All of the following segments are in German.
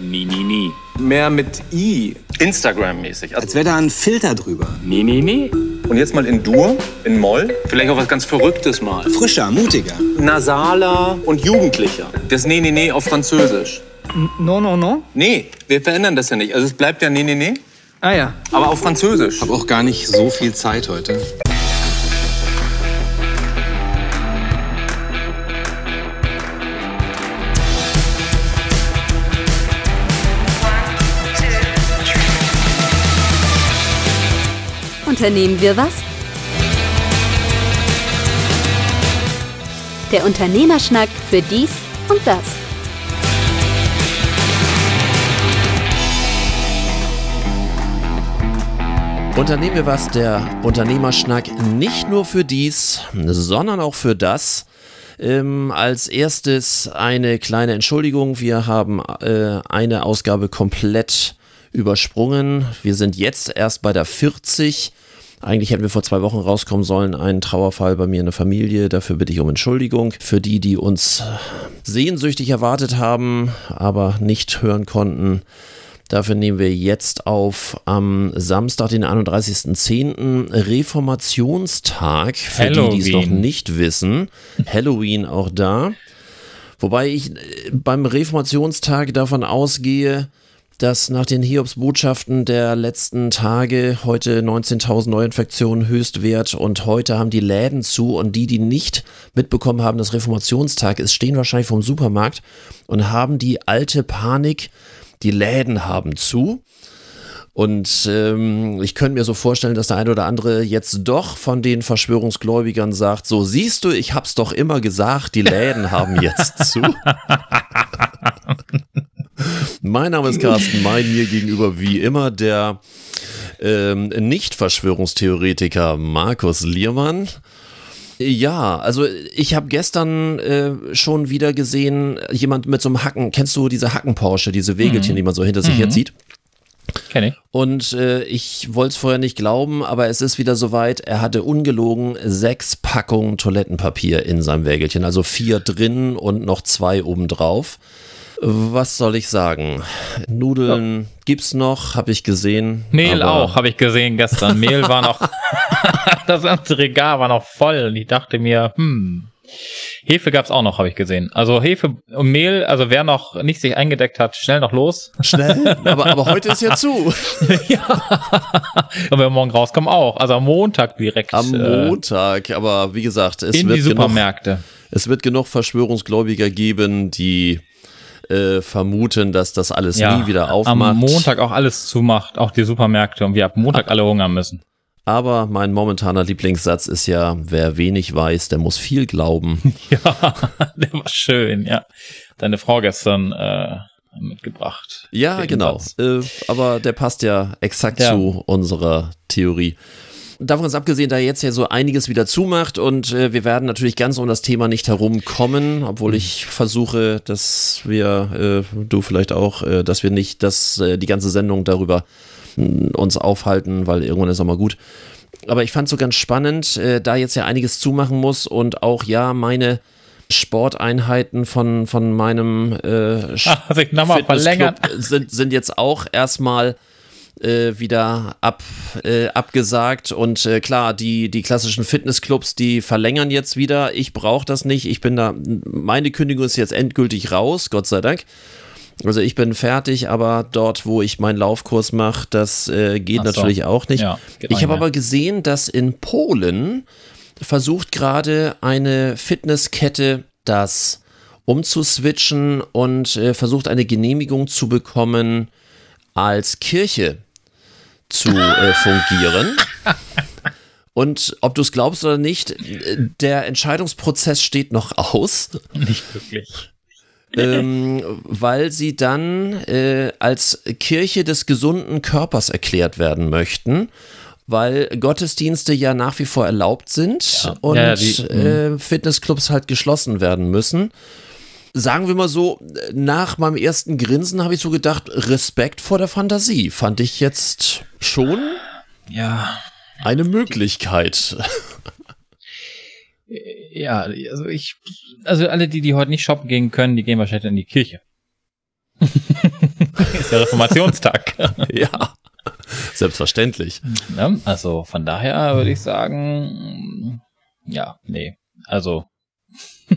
Nie, nie, nie. Mehr mit I. Instagram-mäßig. Also Als wäre da ein Filter drüber. Nie, nie, nie. und jetzt mal in Dur, in Moll. Vielleicht auch was ganz Verrücktes mal. Frischer, mutiger. Nasaler und jugendlicher. Das Nee, nee, nee auf Französisch. No, no, no. Nee, wir verändern das ja nicht. Also es bleibt ja Nee, nee, nee, Ah ja. aber auf Französisch. Hab auch gar nicht so viel Zeit heute. Unternehmen wir was? Der Unternehmerschnack für dies und das. Unternehmen wir was, der Unternehmerschnack nicht nur für dies, sondern auch für das. Ähm, als erstes eine kleine Entschuldigung. Wir haben äh, eine Ausgabe komplett übersprungen. Wir sind jetzt erst bei der 40. Eigentlich hätten wir vor zwei Wochen rauskommen sollen. Ein Trauerfall bei mir in der Familie. Dafür bitte ich um Entschuldigung. Für die, die uns sehnsüchtig erwartet haben, aber nicht hören konnten. Dafür nehmen wir jetzt auf am Samstag, den 31.10. Reformationstag. Für die, die es noch Halloween. nicht wissen. Halloween auch da. Wobei ich äh, beim Reformationstag davon ausgehe, dass nach den Hiobs-Botschaften der letzten Tage heute 19.000 Neuinfektionen Höchstwert und heute haben die Läden zu und die, die nicht mitbekommen haben, dass Reformationstag ist, stehen wahrscheinlich vom Supermarkt und haben die alte Panik, die Läden haben zu. Und ähm, ich könnte mir so vorstellen, dass der eine oder andere jetzt doch von den Verschwörungsgläubigern sagt, so siehst du, ich hab's doch immer gesagt, die Läden haben jetzt zu. mein Name ist Carsten Mein, mir gegenüber wie immer der ähm, Nicht-Verschwörungstheoretiker Markus Liermann. Ja, also ich habe gestern äh, schon wieder gesehen, jemand mit so einem Hacken, kennst du diese Hacken-Porsche, diese Wägelchen, die man so hinter sich herzieht? Kenn ich. Und äh, ich wollte es vorher nicht glauben, aber es ist wieder soweit. Er hatte ungelogen sechs Packungen Toilettenpapier in seinem Wägelchen, also vier drin und noch zwei obendrauf. Was soll ich sagen? Nudeln gibt's noch, habe ich gesehen. Mehl aber- auch, habe ich gesehen gestern. Mehl war noch, das ganze Regal war noch voll und ich dachte mir, hm, Hefe gab's auch noch, habe ich gesehen. Also Hefe und Mehl, also wer noch nicht sich eingedeckt hat, schnell noch los. Schnell, aber, aber heute ist ja zu. Und wenn wir morgen rauskommen auch. Also am Montag direkt Am äh, Montag, aber wie gesagt, es in wird die genug Supermärkte. Es wird genug Verschwörungsgläubiger geben, die äh, vermuten, dass das alles nie wieder aufmacht. Am Montag auch alles zumacht, auch die Supermärkte und wir ab Montag alle hungern müssen. Aber mein momentaner Lieblingssatz ist ja, wer wenig weiß, der muss viel glauben. Ja, der war schön, ja. Deine Frau gestern äh, mitgebracht. Ja, genau. Äh, aber der passt ja exakt Ja. zu unserer Theorie. Davon ganz abgesehen, da jetzt ja so einiges wieder zumacht und äh, wir werden natürlich ganz um das Thema nicht herumkommen, obwohl ich versuche, dass wir, äh, du vielleicht auch, äh, dass wir nicht das, äh, die ganze Sendung darüber mh, uns aufhalten, weil irgendwann ist auch mal gut. Aber ich fand so ganz spannend, äh, da jetzt ja einiges zumachen muss und auch ja meine Sporteinheiten von, von meinem äh. Fitnessclub sind, sind jetzt auch erstmal äh, wieder ab, äh, abgesagt. Und äh, klar, die, die klassischen Fitnessclubs, die verlängern jetzt wieder. Ich brauche das nicht. Ich bin da, meine Kündigung ist jetzt endgültig raus, Gott sei Dank. Also ich bin fertig, aber dort, wo ich meinen Laufkurs mache, das äh, geht so. natürlich auch nicht. Ja, ich habe aber gesehen, dass in Polen versucht gerade eine Fitnesskette das umzuswitchen und äh, versucht eine Genehmigung zu bekommen, als Kirche zu äh, fungieren. Und ob du es glaubst oder nicht, der Entscheidungsprozess steht noch aus Nicht wirklich. ähm, weil sie dann äh, als Kirche des gesunden Körpers erklärt werden möchten, weil Gottesdienste ja nach wie vor erlaubt sind und Ja, die- äh, Fitnessclubs halt geschlossen werden müssen. Sagen wir mal so, nach meinem ersten Grinsen habe ich so gedacht, Respekt vor der Fantasie. Fand ich jetzt schon Ja. eine Möglichkeit. Ja, also ich, also alle, die, die heute nicht shoppen gehen können, die gehen wahrscheinlich in die Kirche. ist ja Reformationstag. Ja, selbstverständlich. Also von daher würde ich sagen, ja, nee. Also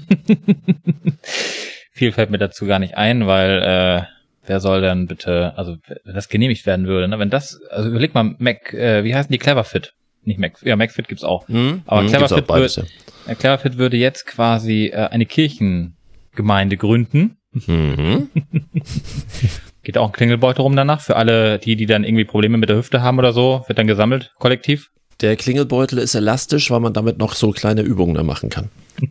viel fällt mir dazu gar nicht ein, weil äh, wer soll denn bitte, also wenn das genehmigt werden würde, ne? Wenn das, also überleg mal, Mac, äh, wie heißen die Cleverfit? Nicht Mac, ja, MacFit gibt's auch. Hm? Aber Hm, Cleverfit beides, wird- Ja, Cleverfit würde jetzt quasi äh, eine Kirchengemeinde gründen. Mhm. Geht auch ein Klingelbeutel rum danach für alle, die, die dann irgendwie Probleme mit der Hüfte haben oder so, wird dann gesammelt, kollektiv. Der Klingelbeutel ist elastisch, weil man damit noch so kleine Übungen da machen kann.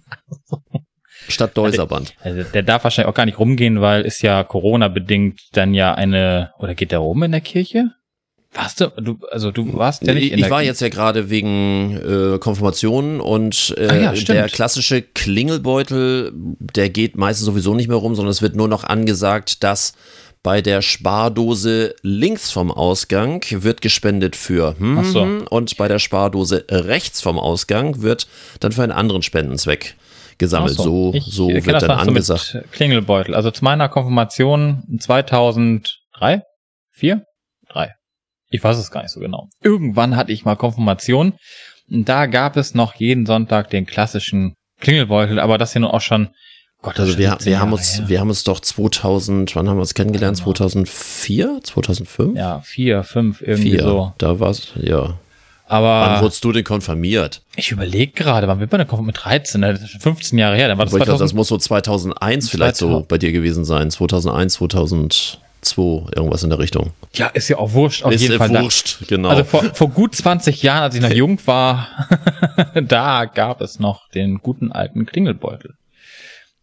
Statt Deuserband. Also der darf wahrscheinlich auch gar nicht rumgehen, weil ist ja Corona-bedingt dann ja eine, oder geht der rum in der Kirche? Warst du, du also du warst ja nicht ich war jetzt ja gerade wegen äh, Konfirmation und äh, Ah ja, der klassische Klingelbeutel, der geht meistens sowieso nicht mehr rum, sondern es wird nur noch angesagt, dass bei der Spardose links vom Ausgang wird gespendet für hm, Ach so. und bei der Spardose rechts vom Ausgang wird dann für einen anderen Spendenzweck gesammelt. Ach So, so kenn wird das dann so angesagt. Mit Klingelbeutel. Also zu meiner Konfirmation 2003? 4? 3. Ich weiß es gar nicht so genau. Irgendwann hatte ich mal Konfirmation. Da gab es noch jeden Sonntag den klassischen Klingelbeutel, aber das hier nur auch schon, Gott, Also wir, 17 wir haben uns, her. wir haben uns doch 2000, wann haben wir uns kennengelernt? 2004, 2005? ja, vier, fünf, irgendwie Vier. so. Da war's, ja. Aber Wann wurdest du denn konfirmiert? ich überlege gerade, wann wird man denn konfirmiert? Mit 13, ne? das ist schon 15 Jahre her, dann war das Aber ich glaube, das 2000. muss so 2001 vielleicht so 2000. bei dir gewesen sein. 2001, 2002, irgendwas in der Richtung. Ja, ist ja auch wurscht, auf Ist jeden äh, Fall. Da- wurscht, genau. Also vor, vor gut 20 Jahren, als ich noch jung war, da gab es noch den guten alten Klingelbeutel,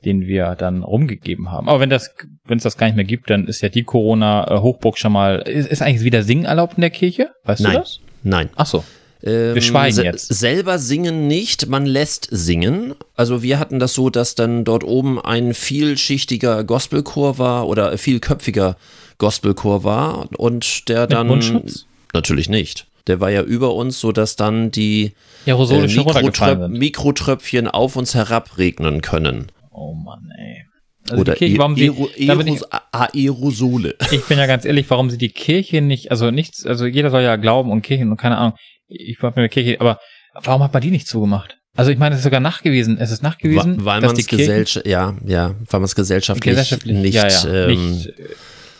den wir dann rumgegeben haben. Aber wenn das, wenn es das gar nicht mehr gibt, dann ist ja die Corona-Hochburg schon mal. Ist, ist eigentlich wieder Singen erlaubt in der Kirche? Weißt nein, du das? nein. Ach so. Ähm, Wir schweigen jetzt. Selber singen nicht, man lässt singen. Also wir hatten das so, dass dann dort oben ein vielschichtiger Gospelchor war oder vielköpfiger Gospelchor war und der dann Mundschutz? natürlich nicht. Der war ja über uns, so dass dann die Aerosole äh, Mikrotröp. Mikrotröpfchen auf uns herabregnen können. Oh Mann, ey. Also oder die Kirche, warum sie, Aeros- Aerosole. ich bin ja ganz ehrlich, warum sie die Kirche nicht, also nichts, also jeder soll ja glauben und Kirchen und keine Ahnung, ich war mit der Kirche, aber warum hat man die nicht zugemacht? Also ich meine, es ist sogar nachgewiesen, es ist nachgewiesen, weil man die es gesellschaft, ja, ja, weil man es gesellschaftlich, gesellschaftlich nicht, ja, ja, ähm, nicht äh,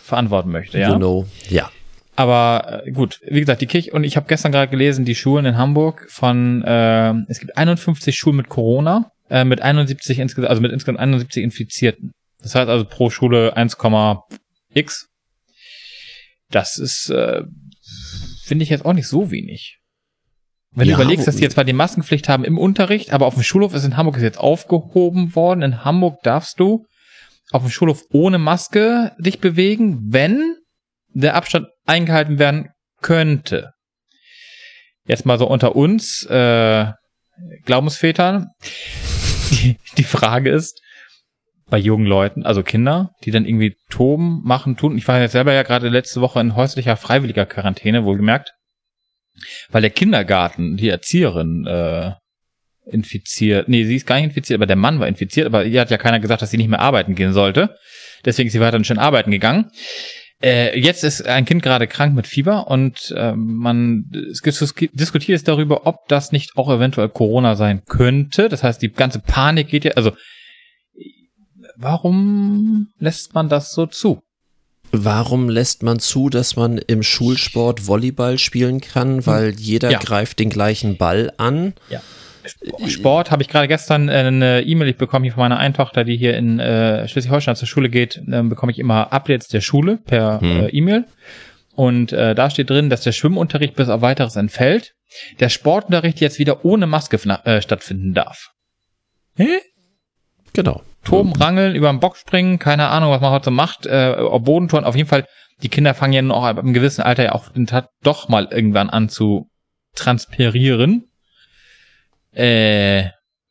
verantworten möchte, ja. you know, ja. Aber äh, gut, wie gesagt, die Kirche und ich habe gestern gerade gelesen, die Schulen in Hamburg von äh, es gibt 51 Schulen mit Corona, äh, mit 71 insgesamt, also mit insgesamt 71 Infizierten. Das heißt also pro Schule 1,x. Das ist äh, finde ich jetzt auch nicht so wenig. Wenn Ja, du überlegst, dass die jetzt zwar die Maskenpflicht haben im Unterricht, aber auf dem Schulhof ist in Hamburg ist jetzt aufgehoben worden. In Hamburg darfst du auf dem Schulhof ohne Maske dich bewegen, wenn der Abstand eingehalten werden könnte. Jetzt mal so unter uns, äh, Glaubensvätern. Die, die Frage ist, bei jungen Leuten, also Kinder, die dann irgendwie toben, machen, tun. Ich war jetzt selber ja gerade letzte Woche in häuslicher freiwilliger Quarantäne, wohlgemerkt, weil der Kindergarten, die Erzieherin, äh, infiziert, nee, sie ist gar nicht infiziert, aber der Mann war infiziert, aber ihr hat ja keiner gesagt, dass sie nicht mehr arbeiten gehen sollte. Deswegen ist sie weiterhin schön arbeiten gegangen. Äh, jetzt ist ein Kind gerade krank mit Fieber und äh, man es dis- diskutiert jetzt darüber, ob das nicht auch eventuell Corona sein könnte. Das heißt, die ganze Panik geht ja, also warum lässt man das so zu? Warum lässt man zu, dass man im Schulsport Volleyball spielen kann? Weil jeder Ja. greift den gleichen Ball an. Sport habe ich gerade gestern äh, eine E-Mail ich bekomme hier von meiner Eintochter, die hier in äh, Schleswig-Holstein zur Schule geht, ähm, bekomme ich immer Updates der Schule per Hm. äh, E-Mail. Und äh, da steht drin, dass der Schwimmunterricht bis auf weiteres entfällt, der Sportunterricht jetzt wieder ohne Maske äh, stattfinden darf. Hä? Genau. Toben, Rangeln, über den Bock springen, keine Ahnung, was man heute macht, äh, auf Bodentouren, auf jeden Fall, die Kinder fangen ja noch ab einem gewissen Alter ja auch den Tat doch mal irgendwann an zu transpirieren. Äh,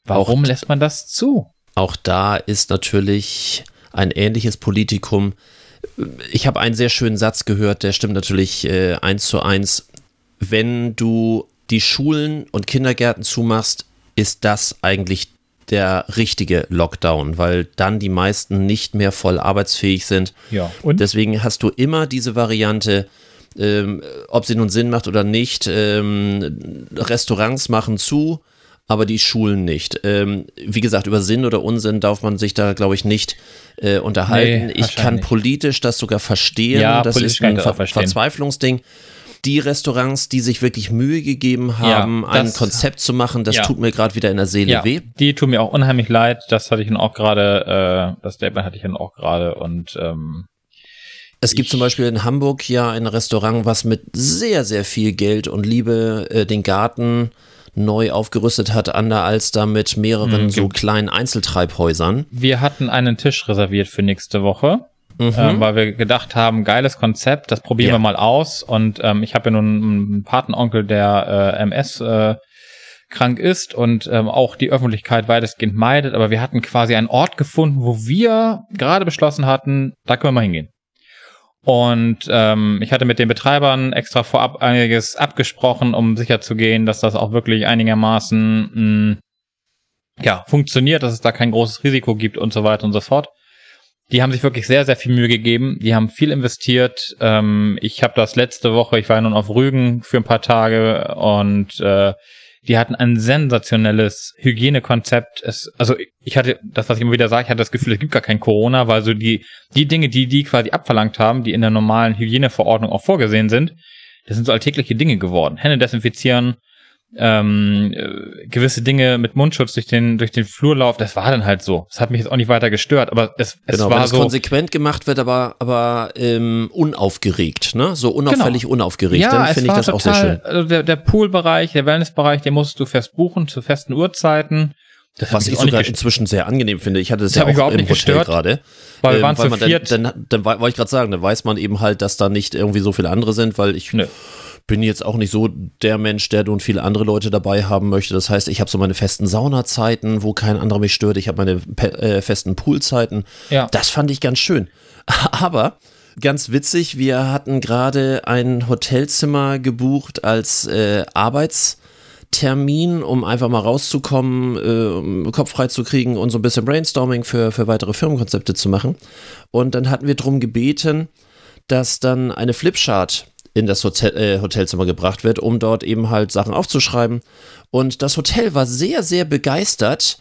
warum Auch- lässt man das zu? Auch da ist natürlich ein ähnliches Politikum. Ich habe einen sehr schönen Satz gehört, der stimmt natürlich äh, eins zu eins. Wenn du die Schulen und Kindergärten zumachst, ist das eigentlich der richtige Lockdown, weil dann die meisten nicht mehr voll arbeitsfähig sind. Ja. Und Deswegen hast du immer diese Variante, ähm, ob sie nun Sinn macht oder nicht. Ähm, Restaurants machen zu, aber die Schulen nicht. Ähm, wie gesagt, über Sinn oder Unsinn darf man sich da, glaube ich, nicht äh, unterhalten. Nee, ich kann politisch das sogar verstehen. Ja, das ist ein Ver. Verzweiflungsding. Die Restaurants, die sich wirklich Mühe gegeben haben, Ja, ein Konzept zu machen, das Ja. tut mir gerade wieder in der Seele ja, weh. die tun mir auch unheimlich leid. Das hatte ich nun auch gerade, äh, das Statement hatte ich nun auch gerade und ähm, Es gibt zum Beispiel in Hamburg ja ein Restaurant, was mit sehr, sehr viel Geld und Liebe äh, den Garten neu aufgerüstet hat an der Alster mit mehreren Mhm, so kleinen Einzeltreibhäusern. wir hatten einen Tisch reserviert für nächste Woche. Ähm, weil wir gedacht haben, geiles Konzept, das probieren Ja. wir mal aus. Und ähm, ich habe ja nun einen Patenonkel, der äh, MS äh, krank ist und ähm, auch die Öffentlichkeit weitestgehend meidet. Aber wir hatten quasi einen Ort gefunden, wo wir gerade beschlossen hatten, da können wir mal hingehen. Und ähm, ich hatte mit den Betreibern extra vorab einiges abgesprochen, um sicherzugehen, dass das auch wirklich einigermaßen mh, ja, funktioniert, dass es da kein großes Risiko gibt und so weiter und so fort. Die haben sich wirklich sehr, sehr viel Mühe gegeben. Die haben viel investiert. Ähm, ich habe das letzte Woche, ich war ja nun auf Rügen für ein paar Tage und äh, die hatten ein sensationelles Hygienekonzept. Es, also ich hatte, das, was ich immer wieder sage, ich hatte das Gefühl, es gibt gar kein Corona, weil so die, die Dinge, die die quasi abverlangt haben, die in der normalen Hygieneverordnung auch vorgesehen sind, das sind so alltägliche Dinge geworden. Hände desinfizieren, ähm, äh, gewisse Dinge mit Mundschutz durch den durch den Flurlauf, das war dann halt so. Das hat mich jetzt auch nicht weiter gestört, aber es, es Genau, wenn war es so. konsequent gemacht wird, aber, aber ähm, unaufgeregt, ne? So unauffällig unaufgeregt, Ja, dann finde ich das auch sehr schön. total, also der, der Poolbereich, der Wellnessbereich, den musstest du fest buchen zu festen Uhrzeiten. Das Was ich sogar inzwischen sehr angenehm finde. Ich hatte das, Das ja auch überhaupt im nicht Hotel gestört, gerade. weil wir Ähm, waren zu man viert. Dann, dann, dann wollte ich gerade sagen, dann weiß man eben halt, dass da nicht irgendwie so viele andere sind, weil ich Nö. Bin jetzt auch nicht so der Mensch, der nun viele andere Leute dabei haben möchte. Das heißt, ich habe so meine festen Saunazeiten, wo kein anderer mich stört. Ich habe meine äh, festen Poolzeiten. Ja. Das fand ich ganz schön. Aber ganz witzig, wir hatten gerade ein Hotelzimmer gebucht als äh, Arbeitstermin, um einfach mal rauszukommen, äh, um Kopf frei zu kriegen und so ein bisschen Brainstorming für, für weitere Firmenkonzepte zu machen. Und dann hatten wir darum gebeten, dass dann eine Flipchart in das Hotel, äh, Hotelzimmer gebracht wird, um dort eben halt Sachen aufzuschreiben. Und das Hotel war sehr, sehr begeistert,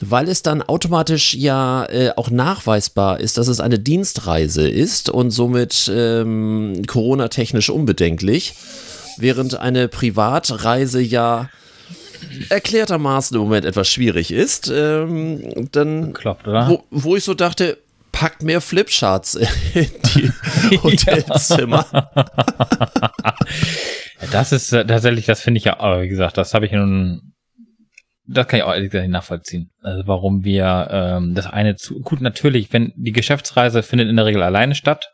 weil es dann automatisch ja äh, auch nachweisbar ist, dass es eine Dienstreise ist und somit ähm, Corona-technisch unbedenklich, während eine Privatreise ja erklärtermaßen im Moment etwas schwierig ist. Ähm, dann, Kloppt, oder? wo, wo ich so dachte, packt mehr Flipcharts in die Hotelzimmer. Das ist äh, tatsächlich, das finde ich ja, aber wie gesagt, das habe ich nun, das kann ich auch ehrlich gesagt nicht nachvollziehen. Also warum wir ähm, das eine zu, gut, natürlich, wenn die Geschäftsreise findet in der Regel alleine statt.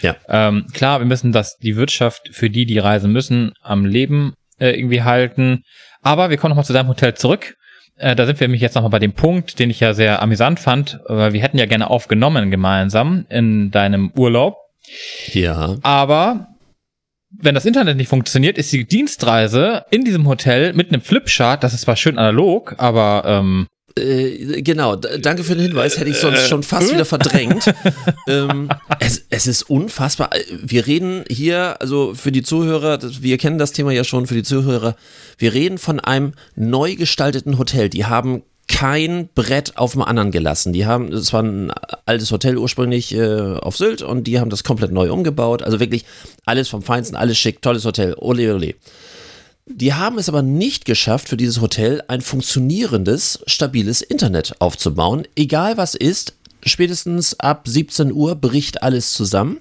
Ja. Ähm, klar, wir müssen das, die Wirtschaft für die, die reisen müssen, am Leben äh, irgendwie halten. Aber wir kommen nochmal zu deinem Hotel zurück. Äh, da sind wir nämlich jetzt nochmal bei dem Punkt, den ich ja sehr amüsant fand, weil wir hätten ja gerne aufgenommen gemeinsam in deinem Urlaub. Ja. Aber wenn das Internet nicht funktioniert, ist die Dienstreise in diesem Hotel mit einem Flipchart, das ist zwar schön analog, aber ähm, Äh, genau, danke für den Hinweis, hätte ich sonst schon fast wieder verdrängt. ähm, es, es ist unfassbar. Äh, Wir reden hier, also für die Zuhörer, wir kennen das Thema ja schon, für die Zuhörer, wir reden von einem neu gestalteten Hotel. Die haben kein Brett auf dem anderen gelassen. Die haben, es war ein altes Hotel ursprünglich äh, auf Sylt und die haben das komplett neu umgebaut. Also wirklich alles vom Feinsten, alles schick, tolles Hotel, ole ole. Die haben es aber nicht geschafft, für dieses Hotel ein funktionierendes, stabiles Internet aufzubauen. Egal was ist, spätestens ab 17 Uhr bricht alles zusammen.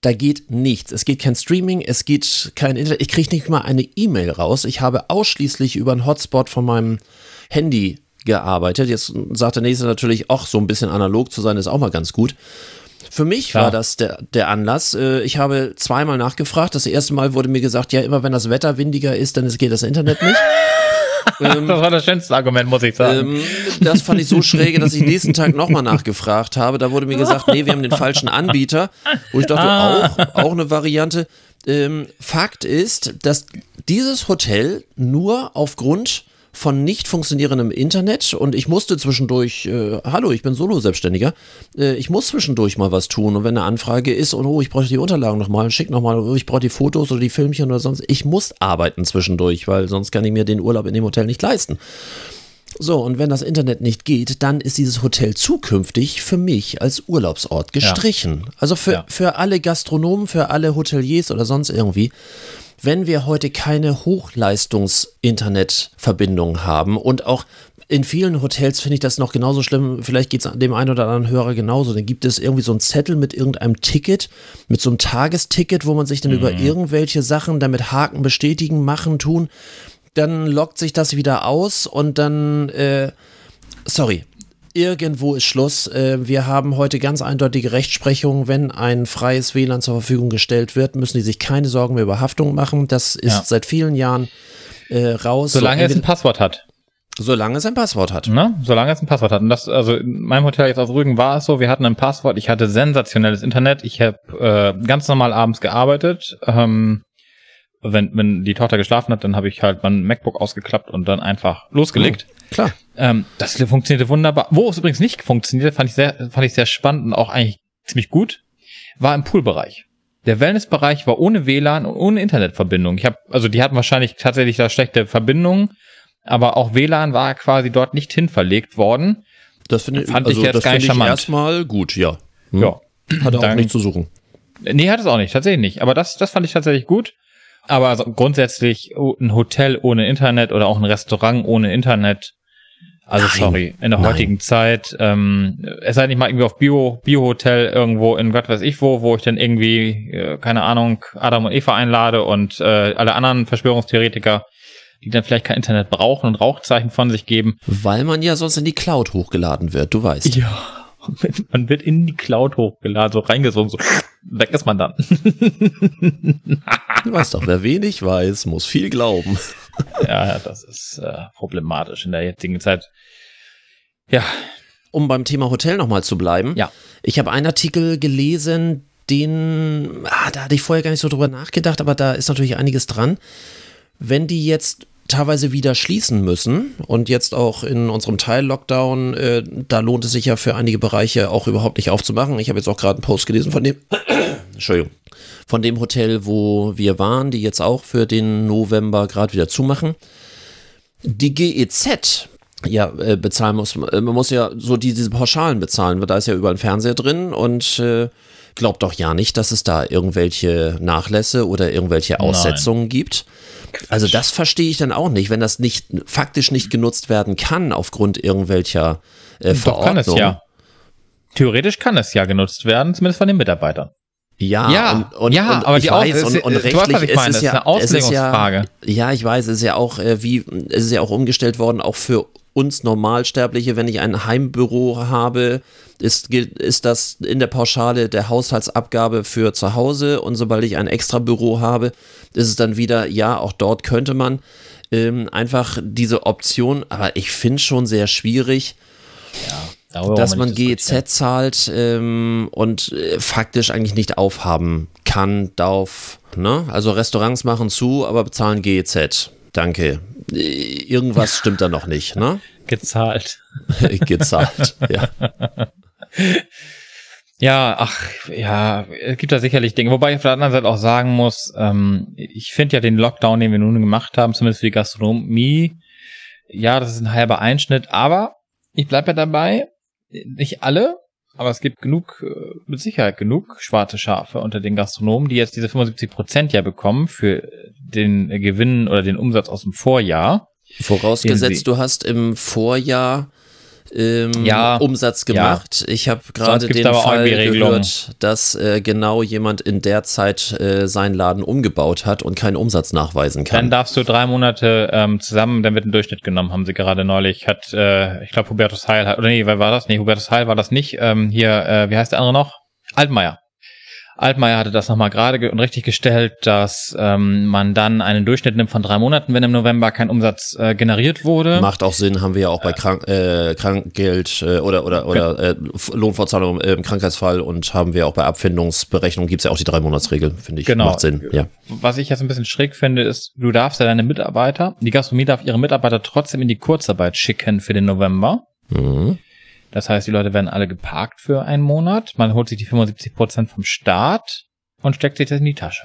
Da geht nichts. Es geht kein Streaming, es geht kein Internet. Ich kriege nicht mal eine E-Mail raus. Ich habe ausschließlich über einen Hotspot von meinem Handy gearbeitet. Jetzt sagt der nächste natürlich, ach, so ein bisschen analog zu sein, ist auch mal ganz gut. Für mich Klar. war das der, der Anlass. Äh, Ich habe zweimal nachgefragt. Das erste Mal wurde mir gesagt, ja, immer wenn das Wetter windiger ist, dann geht das Internet nicht. das war das schönste Argument, muss ich sagen. Ähm, das fand ich so schräge, dass ich nächsten Tag nochmal nachgefragt habe. Da wurde mir gesagt, nee, wir haben den falschen Anbieter. Wo ich dachte, auch, auch eine Variante. Ähm, Fakt ist, dass dieses Hotel nur aufgrund von nicht funktionierendem Internet und ich musste zwischendurch, äh, hallo, ich bin Solo-Selbstständiger, äh, ich muss zwischendurch mal was tun und wenn eine Anfrage ist und oh, ich brauche die Unterlagen nochmal, schick nochmal, oh, ich brauche die Fotos oder die Filmchen oder sonst, ich muss arbeiten zwischendurch, weil sonst kann ich mir den Urlaub in dem Hotel nicht leisten. So, und wenn das Internet nicht geht, dann ist dieses Hotel zukünftig für mich als Urlaubsort gestrichen. Also für, Ja. für alle Gastronomen, für alle Hoteliers oder sonst irgendwie. Wenn wir heute keine Hochleistungs-Internetverbindung haben und auch in vielen Hotels finde ich das noch genauso schlimm, vielleicht geht es dem einen oder anderen Hörer genauso, dann gibt es irgendwie so einen Zettel mit irgendeinem Ticket, mit so einem Tagesticket, wo man sich dann über irgendwelche Sachen damit Haken bestätigen, machen, tun. Dann lockt sich das wieder aus und dann, äh, sorry, irgendwo ist Schluss. Äh, wir haben heute ganz eindeutige Rechtsprechung. Wenn ein freies WLAN zur Verfügung gestellt wird, müssen die sich keine Sorgen mehr über Haftung machen. Das ist Ja. seit vielen Jahren äh, raus. Solange so, es ein Passwort hat. solange es ein Passwort hat. Ne? Solange es ein Passwort hat. Und das, also in meinem Hotel jetzt auf Rügen war es so, wir hatten ein Passwort, ich hatte sensationelles Internet, ich habe äh, ganz normal abends gearbeitet. Ähm, wenn, wenn die Tochter geschlafen hat, dann habe ich halt mein MacBook ausgeklappt und dann einfach losgelegt. Klar. Ähm, das funktionierte wunderbar. Wo es übrigens nicht funktionierte, fand ich sehr, fand ich sehr spannend und auch eigentlich ziemlich gut, war im Poolbereich. Der Wellnessbereich war ohne WLAN und ohne Internetverbindung. Ich habe, also die hatten wahrscheinlich tatsächlich da schlechte Verbindungen, aber auch WLAN war quasi dort nicht hin verlegt worden. Das finde Fand ich also, jetzt das gar nicht finde ich charmant. erstmal gut, ja. Hm. Ja. Hat auch nichts zu suchen. Nee, hat es auch nicht, tatsächlich nicht. Aber das, das fand ich tatsächlich gut. Aber also grundsätzlich oh, ein Hotel ohne Internet oder auch ein Restaurant ohne Internet. Also Nein. sorry, in der Nein. heutigen Zeit, ähm, es sei denn, ich mal irgendwie auf Bio, Bio-Hotel irgendwo in Gott weiß ich wo, wo ich dann irgendwie, äh, keine Ahnung, Adam und Eva einlade und äh, alle anderen Verschwörungstheoretiker, die dann vielleicht kein Internet brauchen und Rauchzeichen von sich geben. Weil man ja sonst in die Cloud hochgeladen wird, du weißt. Ja. Man wird in die Cloud hochgeladen, so reingesogen, so weg ist man dann. Du weißt doch, wer wenig weiß, muss viel glauben. Ja, das ist äh, problematisch in der jetzigen Zeit. Ja, um beim Thema Hotel nochmal zu bleiben. Ja. Ich habe einen Artikel gelesen, den, ah, da hatte ich vorher gar nicht so drüber nachgedacht, aber da ist natürlich einiges dran. Wenn die jetzt teilweise wieder schließen müssen und jetzt auch in unserem Teil-Lockdown, äh, da lohnt es sich ja für einige Bereiche auch überhaupt nicht aufzumachen. Ich habe jetzt auch gerade einen Post gelesen von dem, Entschuldigung, von dem Hotel, wo wir waren, die jetzt auch für den November gerade wieder zumachen. Die GEZ ja äh, bezahlen muss, äh, man muss ja so die, diese Pauschalen bezahlen, weil da ist ja überall ein Fernseher drin und äh, glaubt doch ja nicht, dass es da irgendwelche Nachlässe oder irgendwelche Aussetzungen gibt. Also das verstehe ich dann auch nicht, wenn das nicht faktisch nicht genutzt werden kann aufgrund irgendwelcher äh, doch kann es ja. Theoretisch kann es ja genutzt werden, zumindest von den Mitarbeitern. Ja, Ja, und, und, ja, und aber ich die weiß, es- und, und weißt, rechtlich ich ist meine, es ja, ist eine ist ja, Auslegungsfrage. ja, ich weiß, es ist ja auch äh, wie, es ist ja auch umgestellt worden, auch für uns Normalsterbliche, wenn ich ein Heimbüro habe, ist, gilt- ist das in der Pauschale der Haushaltsabgabe für zu Hause. Und sobald ich ein Extrabüro habe, ist es dann wieder, ja, auch dort könnte man ähm, einfach diese Option, aber ich finde schon sehr schwierig, Darüber dass man. GEZ zahlt ähm, und äh, faktisch eigentlich nicht aufhaben kann, darf. Ne? Also Restaurants machen zu, aber bezahlen GEZ. Danke. Äh, Irgendwas stimmt da noch nicht, ne? gezahlt. Gezahlt. Ja. Ja, ach, ja, es gibt da sicherlich Dinge. Wobei ich auf der anderen Seite auch sagen muss, ähm, ich finde ja den Lockdown, den wir nun gemacht haben, zumindest für die Gastronomie, ja, das ist ein halber Einschnitt, aber ich bleibe ja dabei, nicht alle, aber es gibt genug, äh, mit Sicherheit genug schwarze Schafe unter den Gastronomen, die jetzt diese 75 Prozent ja bekommen für den Gewinn oder den Umsatz aus dem Vorjahr. Vorausgesetzt, du hast im Vorjahr ähm, Ja. Umsatz gemacht. Ich habe gerade den Fall gehört, dass äh, genau jemand in der Zeit äh, seinen Laden umgebaut hat und keinen Umsatz nachweisen kann. Dann darfst du drei Monate ähm, zusammen, dann wird ein Durchschnitt genommen, haben sie gerade neulich. Hat, äh, ich glaube, Hubertus Heil, hat, oder nee, wer war das? Nee, Hubertus Heil war das nicht. Ähm, hier, äh, wie heißt der andere noch? Altmaier. Altmaier hatte das nochmal gerade ge und richtig gestellt, dass ähm, man dann einen Durchschnitt nimmt von drei Monaten, wenn im November kein Umsatz äh, generiert wurde. Macht auch Sinn, haben wir ja auch bei Krank, äh, Krankgeld äh, oder, oder, oder äh, Lohnfortzahlung im Krankheitsfall und haben wir auch bei Abfindungsberechnung gibt es ja auch die Drei-Monats-Regel, finde ich. Genau. Macht Sinn, ja. Was ich jetzt ein bisschen schräg finde, ist, du darfst ja deine Mitarbeiter, die Gastronomie darf ihre Mitarbeiter trotzdem in die Kurzarbeit schicken für den November. Mhm. Das heißt, die Leute werden alle geparkt für einen Monat. Man holt sich die 75 Prozent vom Staat und steckt sich das in die Tasche.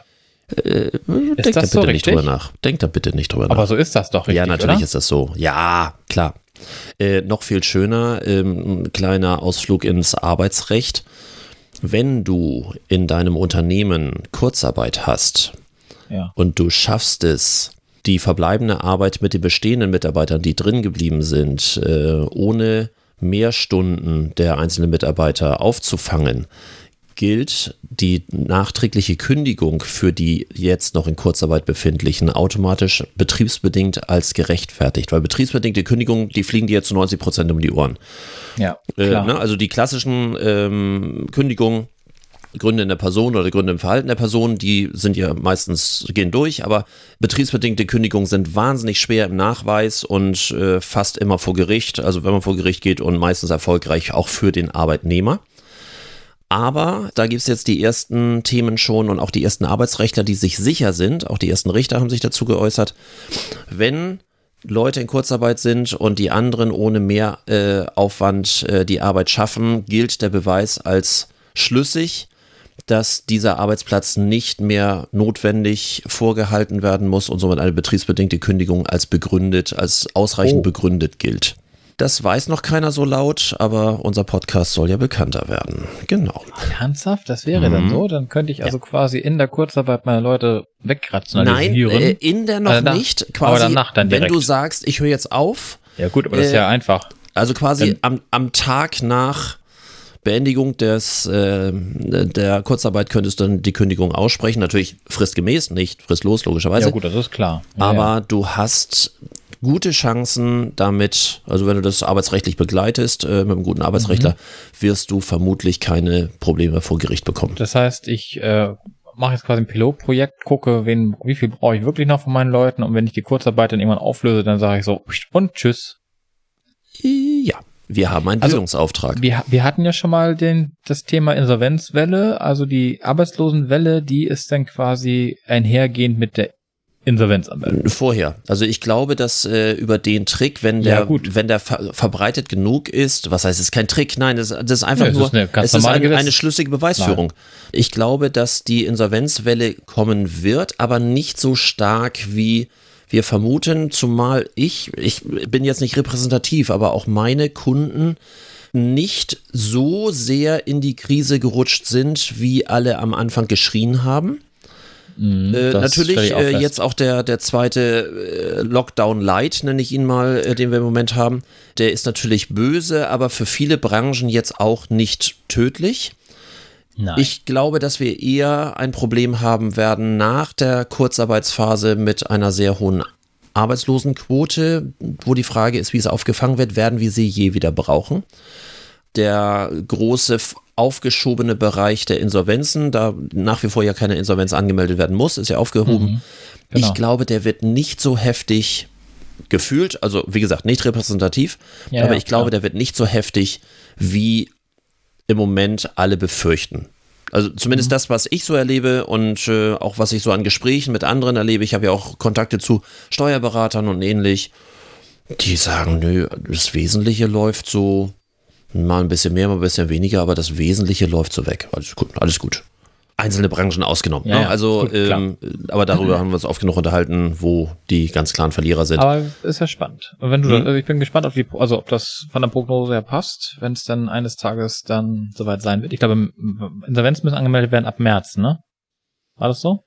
Äh, Denkt da das so bitte nicht drüber nach. Denkt da bitte nicht drüber nach. Aber so ist das doch richtig, ja, natürlich oder? ist das so. Ja, klar. Äh, noch viel schöner, ähm, ein kleiner Ausflug ins Arbeitsrecht. Wenn du in deinem Unternehmen Kurzarbeit hast Ja. und du schaffst es, die verbleibende Arbeit mit den bestehenden Mitarbeitern, die drin geblieben sind, äh, ohne Mehrstunden der einzelnen Mitarbeiter aufzufangen, gilt die nachträgliche Kündigung für die jetzt noch in Kurzarbeit befindlichen automatisch betriebsbedingt als gerechtfertigt, weil betriebsbedingte Kündigungen, die fliegen dir jetzt zu 90 Prozent um die Ohren. Ja, Äh, klar. ne? Also die klassischen ähm, Kündigungen, Gründe in der Person oder Gründe im Verhalten der Person, die sind ja meistens, gehen durch, aber betriebsbedingte Kündigungen sind wahnsinnig schwer im Nachweis und äh, fast immer vor Gericht, also wenn man vor Gericht geht und meistens erfolgreich auch für den Arbeitnehmer. Aber da gibt es jetzt die ersten Themen schon und auch die ersten Arbeitsrechtler, die sich sicher sind, auch die ersten Richter haben sich dazu geäußert, wenn Leute in Kurzarbeit sind und die anderen ohne mehr äh, Aufwand äh, die Arbeit schaffen, gilt der Beweis als schlüssig, dass dieser Arbeitsplatz nicht mehr notwendig vorgehalten werden muss und somit eine betriebsbedingte Kündigung als begründet, als ausreichend Oh. begründet gilt. Das weiß noch keiner so laut, aber unser Podcast soll ja bekannter werden. Genau. Ernsthaft? Das wäre dann Mhm. so? Dann könnte ich also quasi in der Kurzarbeit meine Leute Nein, wegrationalisieren. äh, in der noch Also nicht. aber Quasi, danach dann wenn direkt. du sagst, ich höre jetzt auf, ja gut, aber das ist äh, ja einfach. Also quasi Dann- am, am Tag nach Beendigung des, äh, der Kurzarbeit könntest du dann die Kündigung aussprechen. Natürlich fristgemäß, nicht fristlos, logischerweise. Ja gut, das ist klar. Ja, aber ja. du hast gute Chancen damit, also wenn du das arbeitsrechtlich begleitest, äh, mit einem guten Arbeitsrechtler, Mhm. wirst du vermutlich keine Probleme vor Gericht bekommen. Das heißt, ich äh, mache jetzt quasi ein Pilotprojekt, gucke, wen, wie viel brauche ich wirklich noch von meinen Leuten und wenn ich die Kurzarbeit dann irgendwann auflöse, dann sage ich so und tschüss. Ja, wir haben einen Also- Bildungsauftrag. Wir, wir hatten ja schon mal den, das Thema Insolvenzwelle, also die Arbeitslosenwelle, die ist dann quasi einhergehend mit der Insolvenzanmeldung. Vorher. Also ich glaube, dass äh, über den Trick, wenn der, Ja, wenn der ver verbreitet genug ist, was heißt, es ist kein Trick, nein, das, das ist einfach es nur, ist eine es ist normale eine, schlüssige Beweisführung. Ich glaube, dass die Insolvenzwelle kommen wird, aber nicht so stark wie wir vermuten, zumal ich, ich bin jetzt nicht repräsentativ, aber auch meine Kunden nicht so sehr in die Krise gerutscht sind, wie alle am Anfang geschrien haben. Mhm, Äh, natürlich äh, jetzt auch der, der zweite äh, Lockdown Light, nenne ich ihn mal, äh, den wir im Moment haben. Der ist natürlich böse, aber für viele Branchen jetzt auch nicht tödlich. Nein. Ich glaube, dass wir eher ein Problem haben werden nach der Kurzarbeitsphase mit einer sehr hohen Arbeitslosenquote, wo die Frage ist, wie es aufgefangen wird, werden wir sie je wieder brauchen. Der große aufgeschobene Bereich der Insolvenzen, da nach wie vor ja keine Insolvenz angemeldet werden muss, ist ja aufgehoben. genau. Ich glaube, der wird nicht so heftig gefühlt, also wie gesagt, nicht repräsentativ, Ja, aber ja, ich glaube, klar. der wird nicht so heftig, wie im Moment alle befürchten. Also zumindest Mhm. das, was ich so erlebe und äh, auch was ich so an Gesprächen mit anderen erlebe. Ich habe ja auch Kontakte zu Steuerberatern und ähnlich. Die sagen, nö, das Wesentliche läuft so mal ein bisschen mehr, mal ein bisschen weniger, aber das Wesentliche läuft so weg. Alles gut, alles gut. Einzelne Branchen ausgenommen. Ja, ne? ja, also, gut, ähm, aber darüber haben wir uns oft genug unterhalten, wo die ganz klaren Verlierer sind. Aber ist ja spannend. Und wenn du, Mhm. ich bin gespannt auf die, also ob das von der Prognose her passt, wenn es dann eines Tages dann soweit sein wird. Ich glaube, m- Insolvenz müssen angemeldet werden ab März, ne? War das so?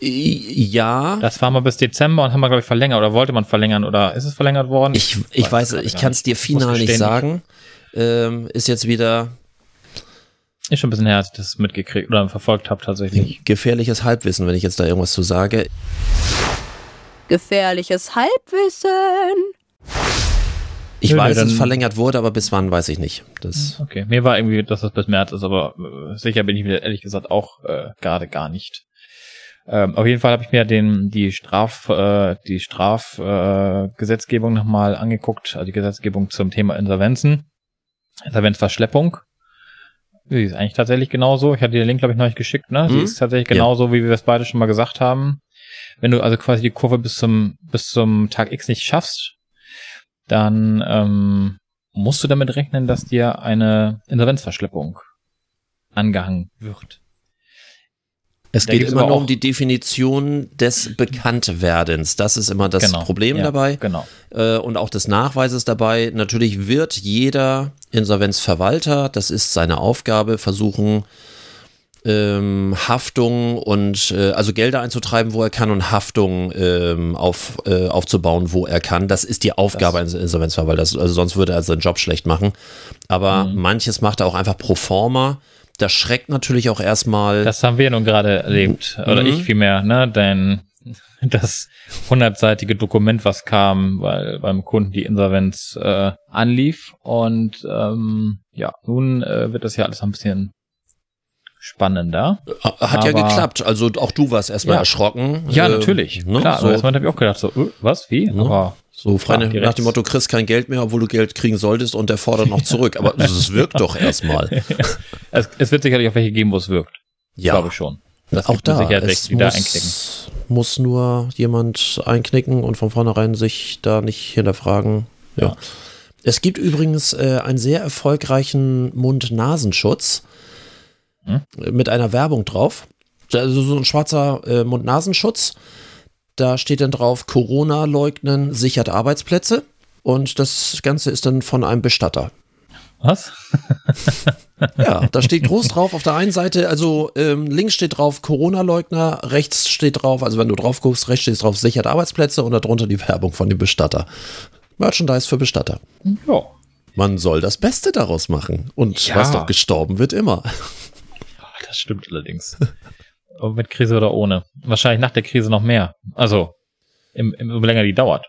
ja, Das war mal bis Dezember und haben wir, glaube ich, verlängert oder wollte man verlängern oder ist es verlängert worden? ich, ich weiß, gerade ich kann es dir Ich final nicht sagen. Ähm, ist jetzt wieder Ist schon ein bisschen her, als ich das mitgekriegt oder verfolgt habe tatsächlich. gefährliches Halbwissen, wenn ich jetzt da irgendwas zu sage. Gefährliches Halbwissen. Ich Nö, weiß, dass es verlängert wurde, aber bis wann weiß ich nicht. Das, Okay, mir war irgendwie, dass das bis März ist, aber äh, sicher bin ich mir ehrlich gesagt auch äh, gerade gar nicht. Ähm, auf jeden Fall habe ich mir den die Straf äh, die Strafgesetzgebung äh, Gesetzgebung nochmal angeguckt, also die Gesetzgebung zum Thema Insolvenzen, Insolvenzverschleppung. Die ist eigentlich tatsächlich genauso. Ich hatte den Link, glaube ich, noch nicht geschickt, ne? Die Mhm. ist tatsächlich Ja. genauso, wie wir es beide schon mal gesagt haben. Wenn du also quasi die Kurve bis zum bis zum Tag X nicht schaffst, dann ähm, musst du damit rechnen, dass dir eine Insolvenzverschleppung angehangen wird. Es Da geht immer nur um die Definition des Bekanntwerdens. Das ist immer das Genau, Problem ja, dabei. Genau. äh, und auch des Nachweises dabei. Natürlich wird jeder Insolvenzverwalter, das ist seine Aufgabe, versuchen, ähm, Haftung und äh, also Gelder einzutreiben, wo er kann und Haftung ähm, auf, äh, aufzubauen, wo er kann. Das ist die Aufgabe eines Insolvenzverwalters. Also sonst würde er seinen Job schlecht machen. Aber Mhm. manches macht er auch einfach pro forma. Das schreckt natürlich auch erstmal. Das haben wir nun gerade erlebt. Oder Mhm. ich vielmehr, ne? Dein das hundertseitige Dokument, was kam, weil beim Kunden die Insolvenz äh, anlief. Und ähm, ja, nun äh, wird das ja alles ein bisschen spannender. Hat ja aber- geklappt. Also auch du warst erstmal Ja. erschrocken. Ja, Äh, natürlich. ne? Klar, so, aber erstmal habe ich auch gedacht, so, äh, was, wie? Ne? Aber so frei Ja, nach dem Motto, kriegst kein Geld mehr, obwohl du Geld kriegen solltest und der fordert noch zurück. Aber es wirkt doch erstmal. es, es wird sicherlich auch welche geben, wo es wirkt. Ja, Glaube ich schon. Das auch da. Es muss, muss nur jemand einknicken und von vornherein sich da nicht hinterfragen. Ja. Ja. Es gibt übrigens äh, einen sehr erfolgreichen Mund-Nasenschutz Hm? mit einer Werbung drauf. Also so ein schwarzer äh, Mund-Nasenschutz. Da steht dann drauf, Corona leugnen sichert Arbeitsplätze. Und das Ganze ist dann von einem Bestatter. Was? Ja, da steht groß drauf auf der einen Seite, also ähm, links steht drauf Corona-Leugner, rechts steht drauf, also wenn du drauf guckst, rechts steht drauf sichert Arbeitsplätze und darunter die Werbung von dem Bestatter. Merchandise für Bestatter. Ja. Man soll das Beste daraus machen. Und Ja. was doch gestorben wird immer. Das stimmt allerdings. Ob mit Krise oder ohne. Wahrscheinlich nach der Krise noch mehr. Also, im, im, umso länger die dauert.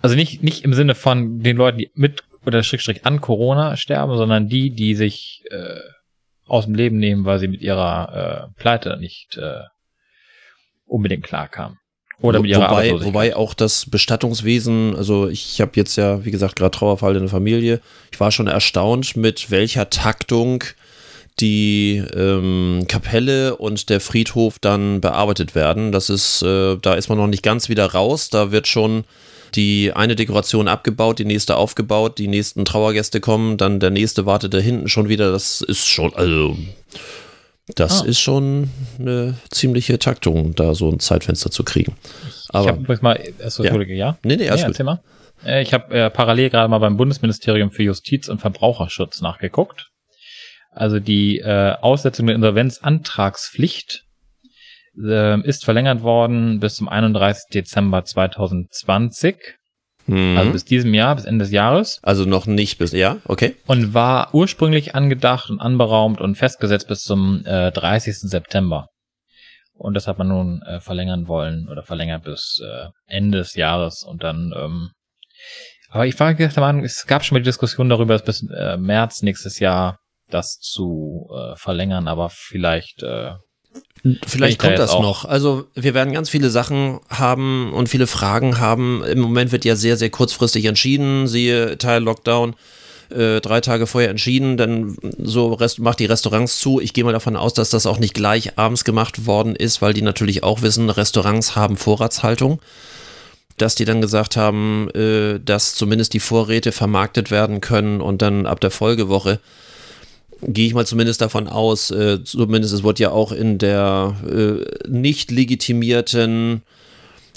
Also nicht, nicht im Sinne von den Leuten, die mit oder Schrägstrich an Corona sterben, sondern die, die sich äh, aus dem Leben nehmen, weil sie mit ihrer äh, Pleite nicht äh, unbedingt klarkamen. Oder mit ihrer wobei, wobei auch das Bestattungswesen, also ich habe jetzt ja, wie gesagt, gerade Trauerfall in der Familie. Ich war schon erstaunt, mit welcher Taktung die ähm, Kapelle und der Friedhof dann bearbeitet werden. Das ist, äh, da ist man noch nicht ganz wieder raus. Da wird schon die eine Dekoration abgebaut, die nächste aufgebaut, die nächsten Trauergäste kommen, dann der nächste wartet da hinten schon wieder. Das ist schon, also das Ah. ist schon eine ziemliche Taktung, da so ein Zeitfenster zu kriegen. ich Aber habe übrigens mal, achso, Ja. Ja? nee, nee, alles ja, gut. erzähl mal. Äh, Ich habe äh, parallel gerade mal beim Bundesministerium für Justiz und Verbraucherschutz nachgeguckt. Also die äh, Aussetzung der Insolvenzantragspflicht äh, ist verlängert worden bis zum 31. Dezember 2020, Mhm. also bis diesem Jahr, bis Ende des Jahres. Also noch nicht bis, ja, okay. Und war ursprünglich angedacht und anberaumt und festgesetzt bis zum äh, 30. September. Und das hat man nun äh, verlängern wollen oder verlängert bis äh, Ende des Jahres und dann. Ähm, aber ich war der Meinung, es gab schon mal die Diskussion darüber, es bis äh, März nächstes Jahr das zu äh, verlängern, aber vielleicht. Äh, Vielleicht Ich da kommt jetzt das auch. noch. Also wir werden ganz viele Sachen haben und viele Fragen haben. Im Moment wird ja sehr, sehr kurzfristig entschieden. Siehe Teil Lockdown. Äh, drei Tage vorher entschieden, dann so Rest, macht die Restaurants zu. Ich gehe mal davon aus, dass das auch nicht gleich abends gemacht worden ist, weil die natürlich auch wissen, Restaurants haben Vorratshaltung. Dass die dann gesagt haben, äh, dass zumindest die Vorräte vermarktet werden können und dann ab der Folgewoche gehe ich mal zumindest davon aus, äh, zumindest es wurde ja auch in der äh, nicht legitimierten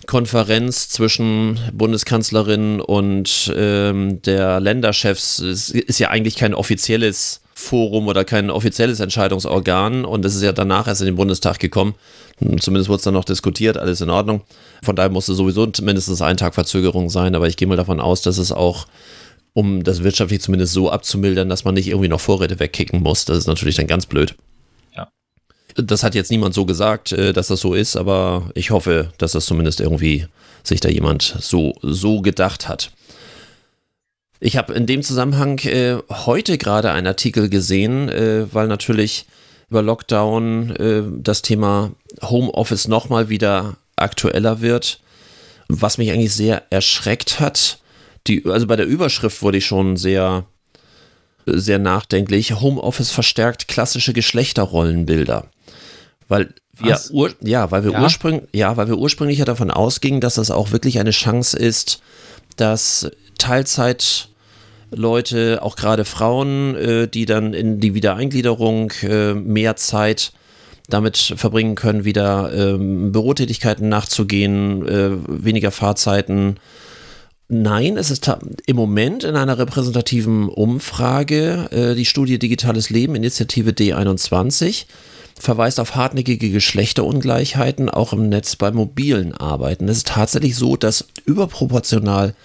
Konferenz zwischen Bundeskanzlerin und ähm, der Länderchefs, es ist ja eigentlich kein offizielles Forum oder kein offizielles Entscheidungsorgan und es ist ja danach erst in den Bundestag gekommen. Zumindest wurde es dann noch diskutiert, alles in Ordnung. Von daher musste sowieso mindestens ein Tag Verzögerung sein, aber ich gehe mal davon aus, dass es auch um das wirtschaftlich zumindest so abzumildern, dass man nicht irgendwie noch Vorräte wegkicken muss. Das ist natürlich dann ganz blöd. Ja. Das hat jetzt niemand so gesagt, äh, dass das so ist, aber ich hoffe, dass das zumindest irgendwie sich da jemand so, so gedacht hat. Ich habe in dem Zusammenhang äh, heute gerade einen Artikel gesehen, äh, weil natürlich über Lockdown äh, das Thema Homeoffice nochmal wieder aktueller wird, was mich eigentlich sehr erschreckt hat. Die, also bei der Überschrift wurde ich schon sehr, sehr nachdenklich. Homeoffice verstärkt klassische Geschlechterrollenbilder. Weil wir, ur, ja, weil wir Ja? ursprünglich, ja, weil wir ursprünglich ja davon ausgingen, dass das auch wirklich eine Chance ist, dass Teilzeitleute, auch gerade Frauen, äh, die dann in die Wiedereingliederung äh, mehr Zeit damit verbringen können, wieder ähm, Bürotätigkeiten nachzugehen, äh, weniger Fahrzeiten. Nein, es ist im Moment in einer repräsentativen Umfrage, äh, die Studie Digitales Leben, Initiative D21, verweist auf hartnäckige Geschlechterungleichheiten auch im Netz bei mobilen Arbeiten. Es ist tatsächlich so, dass überproportional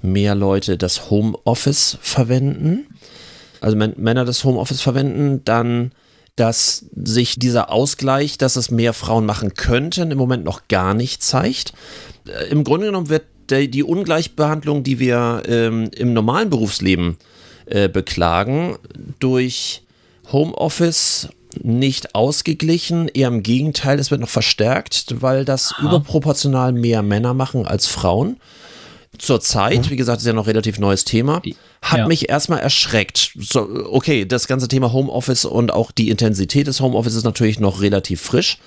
mehr Leute das Homeoffice verwenden, also Män- Männer das Homeoffice verwenden, dann dass sich dieser Ausgleich, dass es mehr Frauen machen könnten, im Moment noch gar nicht zeigt. Äh, Im Grunde genommen wird der, die Ungleichbehandlung, die wir ähm, im normalen Berufsleben äh, beklagen, durch Homeoffice nicht ausgeglichen, eher im Gegenteil, es wird noch verstärkt, weil das überproportional mehr Männer machen als Frauen. Zurzeit, wie gesagt, ist ja noch relativ neues Thema, hat ja. mich erstmal erschreckt. So, okay, das ganze Thema Homeoffice und auch die Intensität des Homeoffice ist natürlich noch relativ frisch,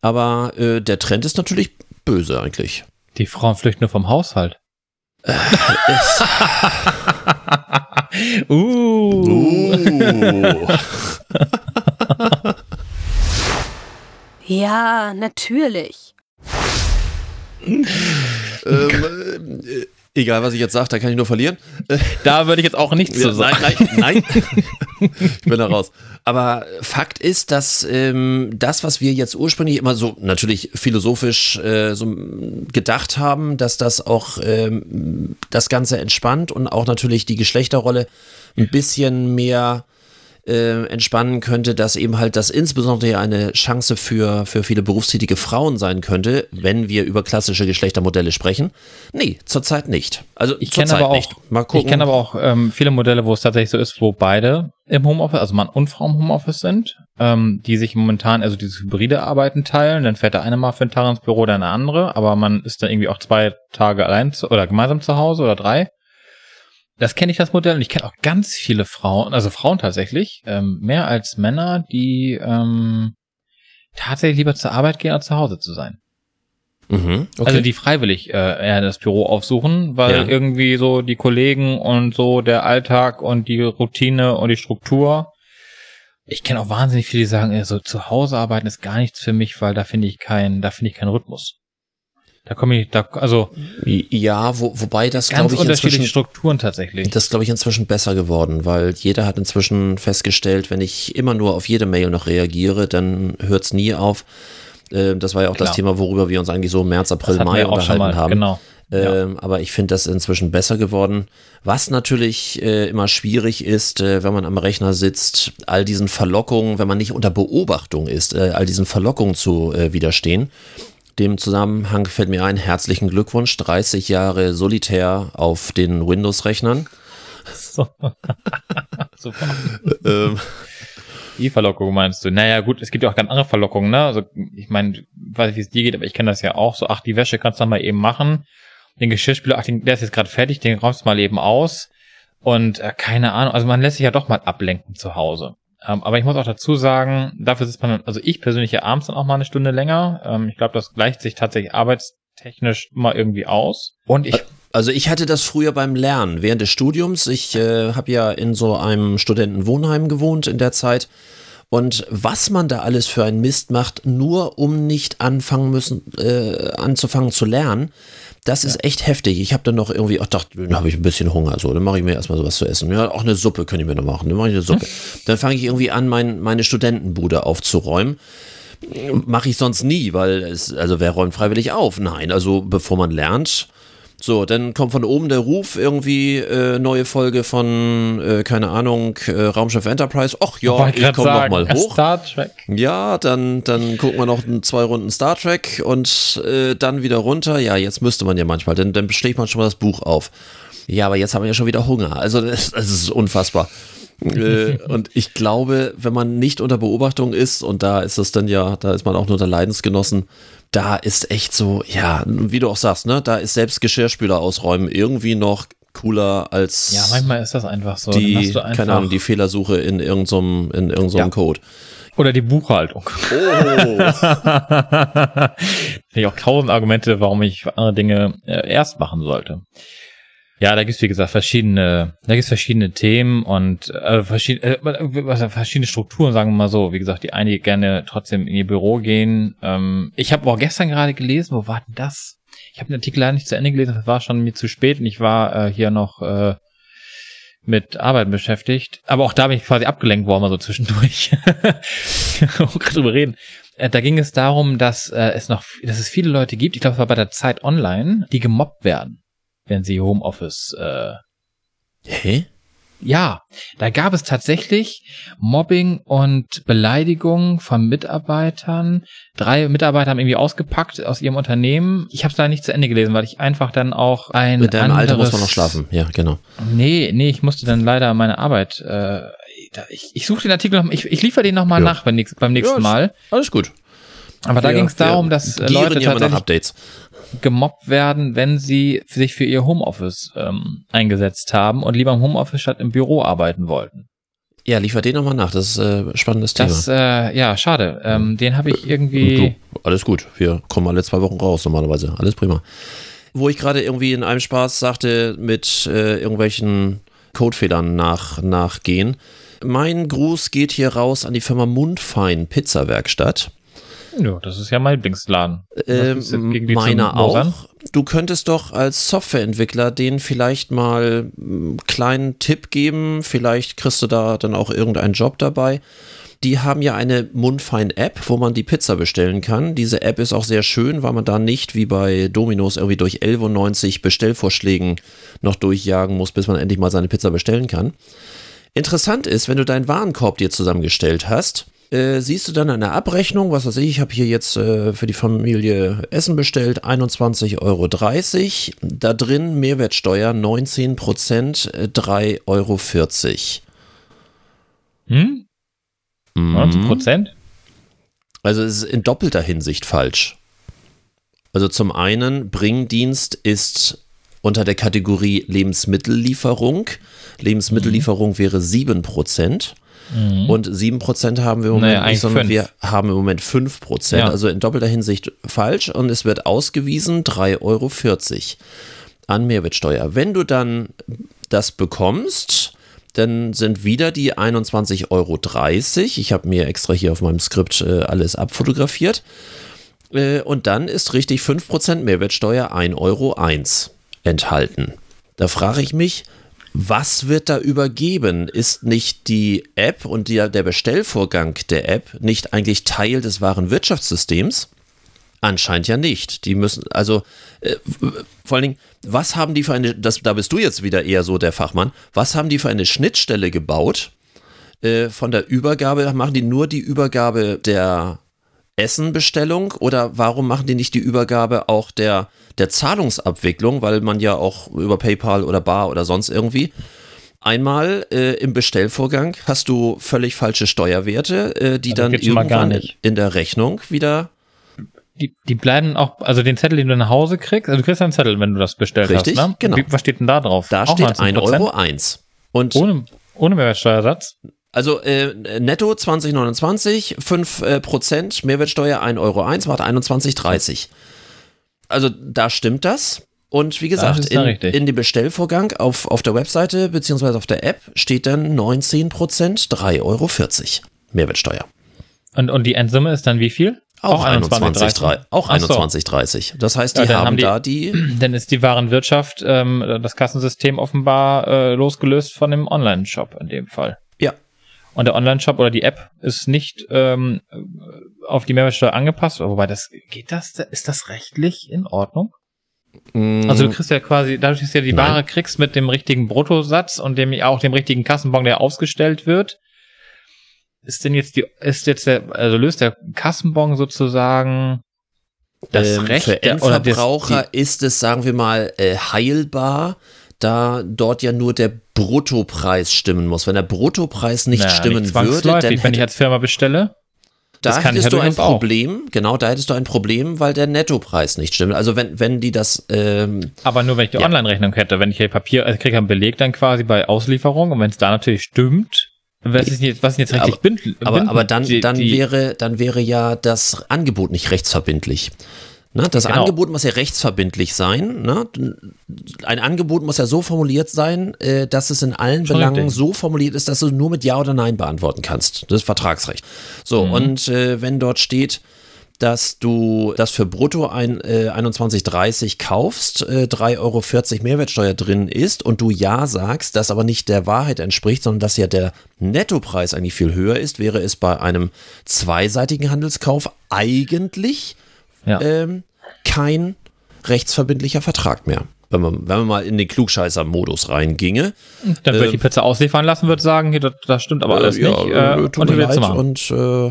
aber äh, der Trend ist natürlich böse eigentlich. Die Frauen flüchten nur vom Haushalt. uh. Ja, natürlich. ähm, äh, egal, was ich jetzt sage, da kann ich nur verlieren. Da würde ich jetzt auch nichts zu sagen. Nein, nein, nein. ich bin da raus. Aber Fakt ist, dass ähm, das, was wir jetzt ursprünglich immer so natürlich philosophisch äh, so gedacht haben, dass das auch ähm, das Ganze entspannt und auch natürlich die Geschlechterrolle ein bisschen mehr äh, entspannen könnte, dass eben halt das insbesondere eine Chance für, für viele berufstätige Frauen sein könnte, wenn wir über klassische Geschlechtermodelle sprechen. Nee, zurzeit nicht. Also Ich kenne aber auch, nicht. Mal gucken. ich kenne aber auch ähm, viele Modelle, wo es tatsächlich so ist, wo beide im Homeoffice, also Mann und Frau im Homeoffice sind, ähm, die sich momentan, also dieses hybride Arbeiten teilen. Dann fährt der eine mal für einen Tag ins Büro, der eine andere, aber man ist dann irgendwie auch zwei Tage allein zu, oder gemeinsam zu Hause oder drei. Das kenne ich das Modell und ich kenne auch ganz viele Frauen, also Frauen tatsächlich, ähm, mehr als Männer, die ähm, tatsächlich lieber zur Arbeit gehen, als zu Hause zu sein. Mhm, okay. Also die freiwillig äh, eher das Büro aufsuchen, weil Ja. irgendwie so die Kollegen und so der Alltag und die Routine und die Struktur. Ich kenne auch wahnsinnig viele, die sagen, so zu Hause arbeiten ist gar nichts für mich, weil da finde ich keinen, da finde ich keinen Rhythmus. Da komme ich, da, also Ja, wo, wobei das glaube ich unterschiedliche inzwischen Strukturen tatsächlich. das glaube ich inzwischen besser geworden, weil jeder hat inzwischen festgestellt, wenn ich immer nur auf jede Mail noch reagiere, dann hört es nie auf. Äh, Das war ja auch das Klar. Thema, worüber wir uns eigentlich so im März, April, Das Mai unterhalten mal, haben. genau. Ja. Ähm, aber ich finde das inzwischen besser geworden. Was natürlich äh, immer schwierig ist, äh, wenn man am Rechner sitzt, all diesen Verlockungen, wenn man nicht unter Beobachtung ist, äh, all diesen Verlockungen zu äh, widerstehen. Dem Zusammenhang fällt mir ein, herzlichen Glückwunsch, 30 Jahre solitär auf den Windows-Rechnern. So. Super. Ähm, Die Verlockung meinst du? Naja, gut, es gibt ja auch ganz andere Verlockungen, ne? Also, ich meine, weiß nicht, wie es dir geht, aber ich kenne das ja auch. So, ach, die Wäsche kannst du dann mal eben machen. Den Geschirrspüler, ach, den, der ist jetzt gerade fertig, den räumst du mal eben aus. Und äh, keine Ahnung, also man lässt sich ja doch mal ablenken zu Hause. Ähm, aber ich muss auch dazu sagen, dafür sitzt man, dann- also ich persönlich ja abends dann auch mal eine Stunde länger. Ähm, ich glaube, das gleicht sich tatsächlich arbeitstechnisch immer irgendwie aus. Und ich Also ich hatte das früher beim Lernen während des Studiums. Ich äh, habe ja in so einem Studentenwohnheim gewohnt in der Zeit. Und was man da alles für einen Mist macht, nur um nicht anfangen müssen, äh, anzufangen zu lernen, das ist echt heftig. Ich habe dann noch irgendwie, ach, dachte, dann habe ich ein bisschen Hunger, so, dann mache ich mir erstmal sowas zu essen. Ja, auch eine Suppe könnte ich mir noch machen. Dann mache ich eine Suppe. Dann fange ich irgendwie an, mein, meine Studentenbude aufzuräumen. Mache ich sonst nie, weil es, also wer räumt freiwillig auf? Nein, also bevor man lernt. So, dann kommt von oben der Ruf, irgendwie äh, neue Folge von, äh, keine Ahnung, äh, Raumschiff Enterprise. Ach ja, ich grad komme noch sagen, mal hoch. Star Trek. Ja, dann, dann gucken wir noch zwei Runden Star Trek und äh, dann wieder runter. Ja, jetzt müsste man ja manchmal, denn dann schlägt man schon mal das Buch auf. Ja, aber jetzt haben wir ja schon wieder Hunger. Also das, das ist unfassbar. äh, und ich glaube, wenn man nicht unter Beobachtung ist, und da ist es dann ja, da ist man auch nur der Leidensgenossen, da ist echt so, ja, wie du auch sagst, ne, da ist selbst Geschirrspüler ausräumen irgendwie noch cooler als Ja, manchmal ist das einfach so. Die, hast du einfach, keine Ahnung, die Fehlersuche in irgendeinem, in irgendeinem Ja. Code. Oder die Buchhaltung. Oh, Finde ich auch tausend Argumente, warum ich andere Dinge äh, erst machen sollte. Ja, da gibt's wie gesagt verschiedene, da gibt's verschiedene Themen und äh, verschiedene, äh, verschiedene Strukturen, sagen wir mal so. Wie gesagt, die einige gerne trotzdem in ihr Büro gehen. Ähm, ich habe auch gestern gerade gelesen, wo war denn das? Ich habe den Artikel leider nicht zu Ende gelesen, das war schon mir zu spät und ich war äh, hier noch äh, mit Arbeiten beschäftigt. Aber auch da bin ich quasi abgelenkt worden, mal so zwischendurch. Gerade drüber reden. Äh, Da ging es darum, dass äh, es noch, dass es viele Leute gibt, ich glaube, es war bei der Zeit Online, die gemobbt werden, wenn sie Homeoffice äh, hä? ja, da gab es tatsächlich Mobbing und Beleidigung von Mitarbeitern. Drei Mitarbeiter haben irgendwie ausgepackt aus ihrem Unternehmen. Ich habe es da nicht zu Ende gelesen, weil ich einfach dann auch ein Mit deinem anderes, Alter muss man noch schlafen. Ja, genau. Nee, nee, ich musste dann leider meine Arbeit. Äh, ich ich suche den Artikel noch, ich, ich liefere den noch mal Ja. nach beim nächsten, nächsten Ja, Mal. Alles gut. Aber da Wir- ging es darum, dass äh, Leute ja tatsächlich Updates. Gemobbt werden, wenn sie sich für ihr Homeoffice ähm, eingesetzt haben und lieber im Homeoffice statt im Büro arbeiten wollten. Ja, liefer den nochmal nach. Das ist äh, ein spannendes Thema. Das, äh, ja, schade. Ähm, den habe ich irgendwie. Du, alles gut. Wir kommen alle zwei Wochen raus normalerweise. Alles prima. Wo ich gerade irgendwie in einem Spaß sagte, mit äh, irgendwelchen Codefehlern nach, nachgehen. Mein Gruß geht hier raus an die Firma Mundfein Pizzawerkstatt. Ja, das ist ja mein Lieblingsladen. Ähm, meiner auch. Du könntest doch als Softwareentwickler denen vielleicht mal einen kleinen Tipp geben. Vielleicht kriegst du da dann auch irgendeinen Job dabei. Die haben ja eine Mundfein-App, wo man die Pizza bestellen kann. Diese App ist auch sehr schön, weil man da nicht wie bei Dominos irgendwie durch 11,90 Bestellvorschlägen noch durchjagen muss, bis man endlich mal seine Pizza bestellen kann. Interessant ist, wenn du deinen Warenkorb dir zusammengestellt hast, äh, siehst du dann eine Abrechnung, was weiß ich, ich habe hier jetzt äh, für die Familie Essen bestellt, 21,30 Euro. Da drin Mehrwertsteuer 19 Prozent, äh, 3,40 Euro. Hm? 19 Prozent? Also es ist in doppelter Hinsicht falsch. Also zum einen, Bringdienst ist unter der Kategorie Lebensmittellieferung. Lebensmittellieferung wäre 7%. Und 7% haben wir im Moment Naja, nicht, sondern fünf. wir haben im Moment 5%. Ja. Also in doppelter Hinsicht falsch und es wird ausgewiesen 3,40 Euro an Mehrwertsteuer. Wenn du dann das bekommst, dann sind wieder die 21,30 Euro. Ich habe mir extra hier auf meinem Skript äh, alles abfotografiert. Äh, und dann ist richtig 5% Mehrwertsteuer 1,01 Euro enthalten. Da frage ich mich, was wird da übergeben? Ist nicht die App und die, der Bestellvorgang der App nicht eigentlich Teil des wahren Wirtschaftssystems? Anscheinend ja nicht. Die müssen, also äh, vor allen Dingen, was haben die für eine, das, da bist du jetzt wieder eher so der Fachmann, was haben die für eine Schnittstelle gebaut äh, von der Übergabe? Machen die nur die Übergabe der Essenbestellung oder warum machen die nicht die Übergabe auch der, der Zahlungsabwicklung, weil man ja auch über PayPal oder Bar oder sonst irgendwie Einmal äh, im Bestellvorgang hast du völlig falsche Steuerwerte, äh, die Also dann irgendwann in, nicht. in der Rechnung wieder Die, die bleiben auch, also den Zettel, den du nach Hause kriegst, also du kriegst einen Zettel, wenn du das bestellt Richtig, hast, ne? genau. Wie, was steht denn da drauf? Da Auch steht 19%? 1,01 Euro. Eins. Und Ohne, ohne Mehrwertsteuersatz? Also äh, netto 2029, 5 äh, Prozent Mehrwertsteuer 1,01 Euro, warte 21,30. Also da stimmt das. Und wie gesagt, in, in dem Bestellvorgang auf, auf der Webseite beziehungsweise auf der App steht dann 19 Prozent 3,40 Euro Mehrwertsteuer. Und, und die Endsumme ist dann wie viel? Auch 21,30. 21,30. Auch Ach so. 21,30. Das heißt, die Ja, haben, haben die- da die Dann ist die Warenwirtschaft, ähm, das Kassensystem offenbar äh, losgelöst von dem Online-Shop in dem Fall. Und der Online-Shop oder die App ist nicht ähm, auf die Mehrwertsteuer angepasst. Wobei das geht das? Ist das rechtlich in Ordnung? Also du kriegst ja quasi, dadurch, dass du ja die. Ware kriegst mit dem richtigen Bruttosatz und dem auch dem richtigen Kassenbon, der ausgestellt wird, ist denn jetzt die, ist jetzt der, also löst der Kassenbon sozusagen das ähm, Recht für der, oder das, Endverbraucher ist es, sagen wir mal, äh, heilbar, da dort ja nur der Bruttopreis stimmen muss. Wenn der Bruttopreis nicht Naja, stimmen nicht würde, dann wenn ich hätte, als Firma bestelle. da das hättest du ein durchaus auch. Problem, genau, da hättest du ein Problem, weil der Nettopreis nicht stimmt. Also wenn, wenn die das, ähm, Aber nur wenn ich die Ja. Online-Rechnung hätte, wenn ich hier Papier, also ich kriege einen Beleg dann quasi bei Auslieferung und wenn es da natürlich stimmt, was ist jetzt, was ist jetzt rechtlich aber, bind, aber, aber dann, die- dann die- wäre, dann wäre ja das Angebot nicht rechtsverbindlich. Ne? Das Genau. Angebot muss ja rechtsverbindlich sein. Ne? Ein Angebot muss ja so formuliert sein, äh, dass es in allen Schon Belangen richtig. so formuliert ist, dass du nur mit Ja oder Nein beantworten kannst. Das ist Vertragsrecht. So, Mhm. und äh, wenn dort steht, dass du das für brutto ein, äh, 21,30 kaufst, äh, 3,40 Euro Mehrwertsteuer drin ist und du ja sagst, das aber nicht der Wahrheit entspricht, sondern dass ja der Nettopreis eigentlich viel höher ist, wäre es bei einem zweiseitigen Handelskauf eigentlich ja. ähm, kein rechtsverbindlicher Vertrag mehr. Wenn man, wenn man mal in den Klugscheißer-Modus reinginge. dann würde ich äh, die Pizza ausliefern lassen, würde sagen, hier, das, das stimmt aber alles Äh, ja, nicht. äh, Äh, tut und mir leid und äh,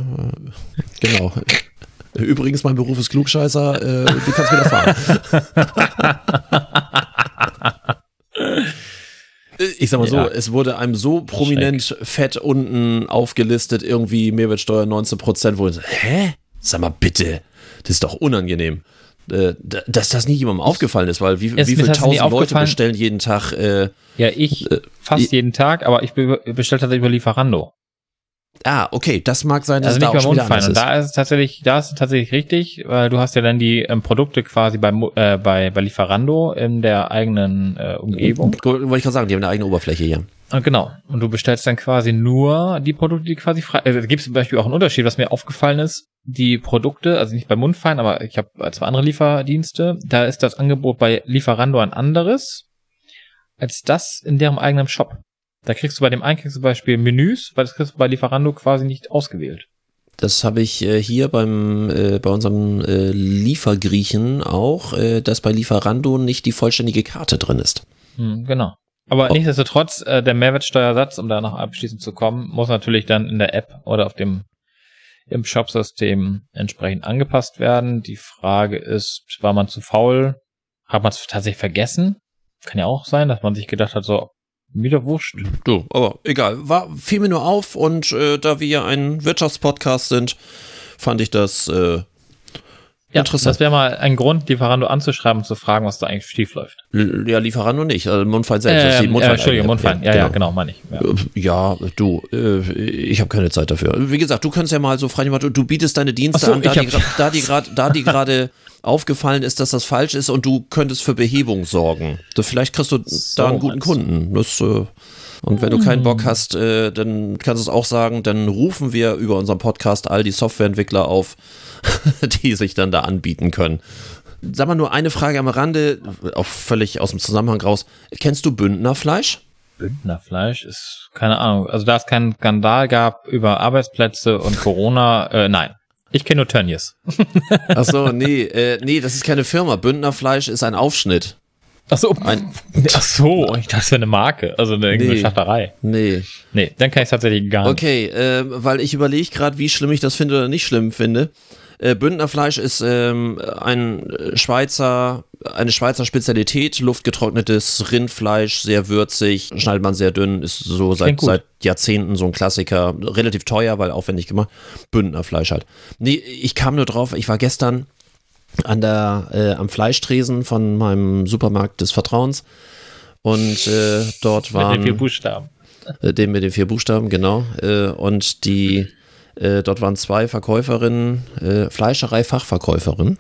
genau. Übrigens, mein Beruf ist Klugscheißer, äh, du kannst wieder fahren. Ich sag mal so, Ja. es wurde einem so prominent fett unten aufgelistet, irgendwie Mehrwertsteuer 19 Prozent, wo ich so, hä? Sag mal bitte, das ist doch unangenehm. Äh, dass das nie jemandem aufgefallen ist, weil wie, wie viele tausend Leute bestellen jeden Tag äh, Ja, ich Äh, fast jeden Tag, aber ich be bestelle tatsächlich über Lieferando. Ah, okay, das mag sein, dass Also es da nicht auch schon Und ist. da ist tatsächlich, da ist tatsächlich richtig, weil du hast ja dann die ähm, Produkte quasi bei, äh, bei, bei Lieferando in der eigenen äh, Umgebung. Wollte ich gerade sagen, die haben eine eigene Oberfläche hier. Ah, genau. Und du bestellst dann quasi nur die Produkte, die quasi frei. Also, da gibt es zum Beispiel auch einen Unterschied, was mir aufgefallen ist. Die Produkte, also nicht bei Mundfein, aber ich habe zwei andere Lieferdienste. Da ist das Angebot bei Lieferando ein anderes als das in deren eigenen Shop. Da kriegst du bei dem einen kriegst du zum Beispiel Menüs, weil das kriegst du bei Lieferando quasi nicht ausgewählt. Das habe ich äh, hier beim äh, bei unserem äh, Liefergriechen auch, äh, dass bei Lieferando nicht die vollständige Karte drin ist. Hm, genau. Aber Oh. nichtsdestotrotz, äh, der Mehrwertsteuersatz, um da noch abschließend zu kommen, muss natürlich dann in der App oder auf dem im Shopsystem entsprechend angepasst werden. Die Frage ist, war man zu faul? Hat man es tatsächlich vergessen? Kann ja auch sein, dass man sich gedacht hat, so, mir doch wurscht. Du, aber egal, war fiel mir nur auf und äh, da wir ja ein Wirtschaftspodcast sind, fand ich das äh, Ja, Interessant. das wäre mal ein Grund, Lieferando anzuschreiben und zu fragen, was da eigentlich schief läuft. l- ja Lieferando nicht, also Mundfein selbst. das Ähm, äh, Mundfein- Entschuldigung, Mundfein. Ja, ja, genau, meine ich. Ja. Ja, du, äh, ich habe keine Zeit dafür. Wie gesagt, du kannst ja mal so frei machen, du, du bietest deine Dienste so, an, da die da gerade da die gerade aufgefallen ist, dass das falsch ist und du könntest für Behebung sorgen. Vielleicht kriegst du So da einen guten. Kunden. Das, äh, und wenn du keinen Bock hast, äh, dann kannst du es auch sagen, dann rufen wir über unseren Podcast all die Softwareentwickler auf, die sich dann da anbieten können. Sag mal nur eine Frage am Rande, auch völlig aus dem Zusammenhang raus. Kennst du Bündnerfleisch? Bündnerfleisch ist, keine Ahnung, also da es keinen Skandal gab über Arbeitsplätze und Corona, äh, nein. Ich kenne nur Tönnies. Ach so, nee, äh, nee, das ist keine Firma. Bündnerfleisch ist ein Aufschnitt. Ach so, Ein- ach so, ich dachte, das wäre eine Marke, also eine Nee. Schachterei. Nee. Nee, dann kann ich tatsächlich gar nicht. Okay, äh, weil ich überlege gerade, wie schlimm ich das finde oder nicht schlimm finde. Äh, Bündnerfleisch ist ähm, ein äh, Schweizer, eine Schweizer Spezialität, luftgetrocknetes Rindfleisch, sehr würzig, schneidet man sehr dünn, ist so seit, seit Jahrzehnten so ein Klassiker, relativ teuer, weil aufwendig gemacht. Bündnerfleisch halt. Nee, ich kam nur drauf, ich war gestern an der, äh, am Fleischtresen von meinem Supermarkt des Vertrauens und äh, dort Mit waren den vier Buchstaben. äh, den mit den vier Buchstaben, genau. Äh, und die, äh, dort waren zwei Verkäuferinnen, äh, Fleischerei-Fachverkäuferinnen.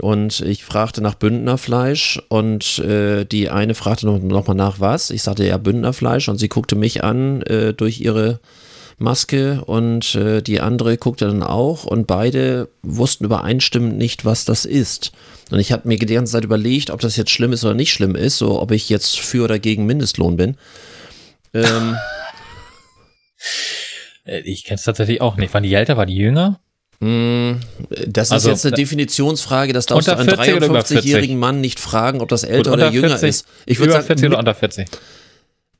Und ich fragte nach Bündnerfleisch und die eine fragte noch, noch mal nach was. Ich sagte ja Bündnerfleisch und sie guckte mich an durch ihre Maske und äh, die andere guckte dann auch und beide wussten übereinstimmend nicht, was das ist. Und ich hatte mir die ganze Zeit überlegt, ob das jetzt schlimm ist oder nicht schlimm ist, so ob ich jetzt für oder gegen Mindestlohn bin. Ähm, Äh, Ich kenne es tatsächlich auch nicht. Waren die älter, war die jünger? Mm, Das ist Also, jetzt eine Definitionsfrage, das darfst du einen 40 oder über 40? 53-jährigen Mann nicht fragen, ob das älter Gut, oder jünger 40, ist. Ich über würde 40 sagen, oder unter 40?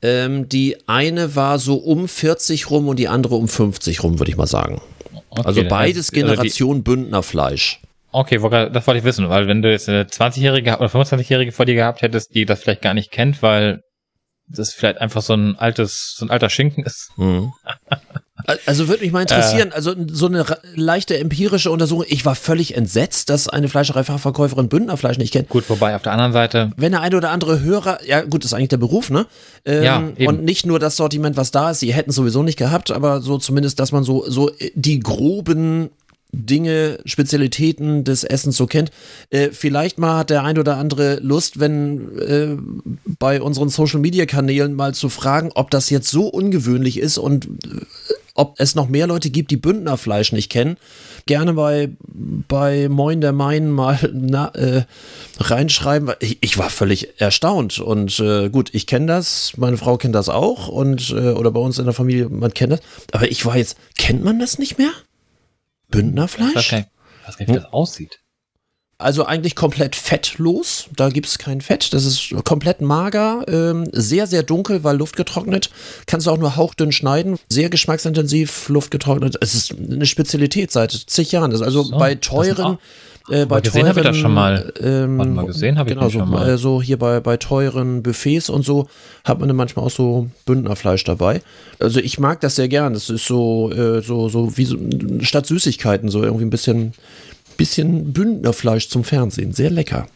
Ähm, die eine war so um 40 rum und die andere um 50 rum, würde ich mal sagen. Okay, also beides also Generation Bündnerfleisch. Okay, wo- das wollte ich wissen, weil wenn du jetzt eine 20-Jährige oder 25-Jährige vor dir gehabt hättest, die das vielleicht gar nicht kennt, weil das vielleicht einfach so ein altes, so ein alter Schinken ist. Mhm. Also würde mich mal interessieren, also so eine leichte empirische Untersuchung. Ich war völlig entsetzt, dass eine Fleischereifachverkäuferin Bündnerfleisch nicht kennt. Gut, wobei auf der anderen Seite, Wenn der eine oder andere Hörer, ja gut, das ist eigentlich der Beruf, ne? Ähm, Ja, eben. Und nicht nur das Sortiment, was da ist, sie hätten es sowieso nicht gehabt, aber so zumindest, dass man so, so äh, die groben Dinge, Spezialitäten des Essens so kennt. Äh, vielleicht mal hat der ein oder andere Lust, wenn äh, bei unseren Social Media Kanälen mal zu fragen, ob das jetzt so ungewöhnlich ist und äh, ob es noch mehr Leute gibt, die Bündnerfleisch nicht kennen. Gerne bei, bei Moin der Main mal na, äh, reinschreiben. Ich, ich war völlig erstaunt. Und äh, gut, ich kenne das, meine Frau kennt das auch und äh, oder bei uns in der Familie, man kennt das. Aber ich war jetzt, kennt man das nicht mehr? ich weiß Bündnerfleisch? gar nicht, ich weiß gar nicht, wie das aussieht. Also eigentlich komplett fettlos. Da gibt es kein Fett. Das ist komplett mager, ähm, sehr, sehr dunkel, weil luftgetrocknet. Kannst du auch nur hauchdünn schneiden. Sehr geschmacksintensiv, luftgetrocknet. Es ist eine Spezialität seit zig Jahren. Das also So, bei das teuren. Äh, bei gesehen teuren, habe ich das schon mal. Ähm, Warte mal, gesehen habe ich genau, den so, schon mal. Äh, so hier bei, bei teuren Buffets und so hat man dann manchmal auch so Bündnerfleisch dabei. Also ich mag das sehr gern. Das ist so, äh, so, so wie so, statt Süßigkeiten, so irgendwie ein bisschen, bisschen Bündnerfleisch zum Fernsehen. Sehr lecker.